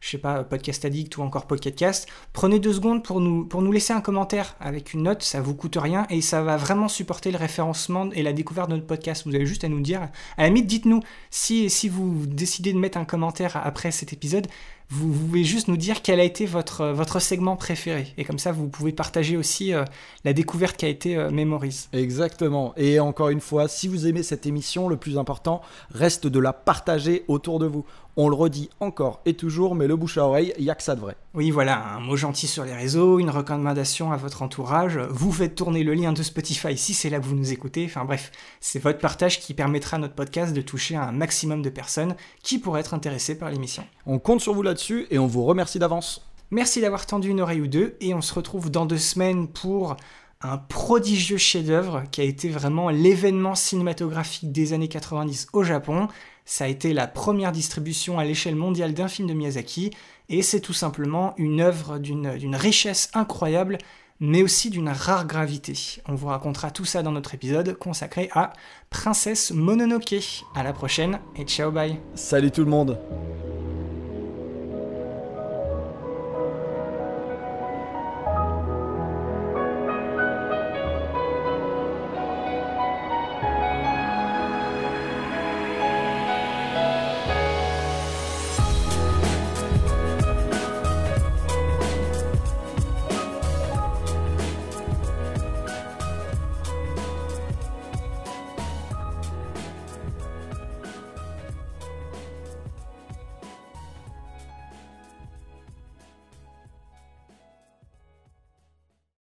je sais pas, Podcast Addict ou encore Pocket Cast, prenez deux secondes pour nous, pour nous laisser un commentaire avec une note, ça vous coûte rien et ça va vraiment supporter le référencement et la découverte de notre podcast. Vous avez juste à nous dire, à la limite, dites-nous si, si vous décidez de mettre un commentaire après cet épisode, vous, vous pouvez juste nous dire quel a été votre, votre segment préféré. Et comme ça, vous pouvez partager aussi euh, la découverte qui a été euh, Memories. Exactement. Et encore une fois, si vous aimez cette émission, le plus important reste de la partager autour de vous. On le redit encore et toujours, mais le bouche à oreille, il y a que ça de vrai. Oui, voilà, un mot gentil sur les réseaux, une recommandation à votre entourage, vous faites tourner le lien de Spotify si c'est là que vous nous écoutez, enfin bref, c'est votre partage qui permettra à notre podcast de toucher un maximum de personnes qui pourraient être intéressées par l'émission. On compte sur vous là-dessus et on vous remercie d'avance. Merci d'avoir tendu une oreille ou deux, et on se retrouve dans deux semaines pour un prodigieux chef-d'œuvre qui a été vraiment l'événement cinématographique des années 90 au Japon. Ça a été la première distribution à l'échelle mondiale d'un film de Miyazaki, et c'est tout simplement une œuvre d'une d'une richesse incroyable, mais aussi d'une rare gravité. On vous racontera tout ça dans notre épisode consacré à Princesse Mononoke. À la prochaine, et ciao bye Salut tout le monde.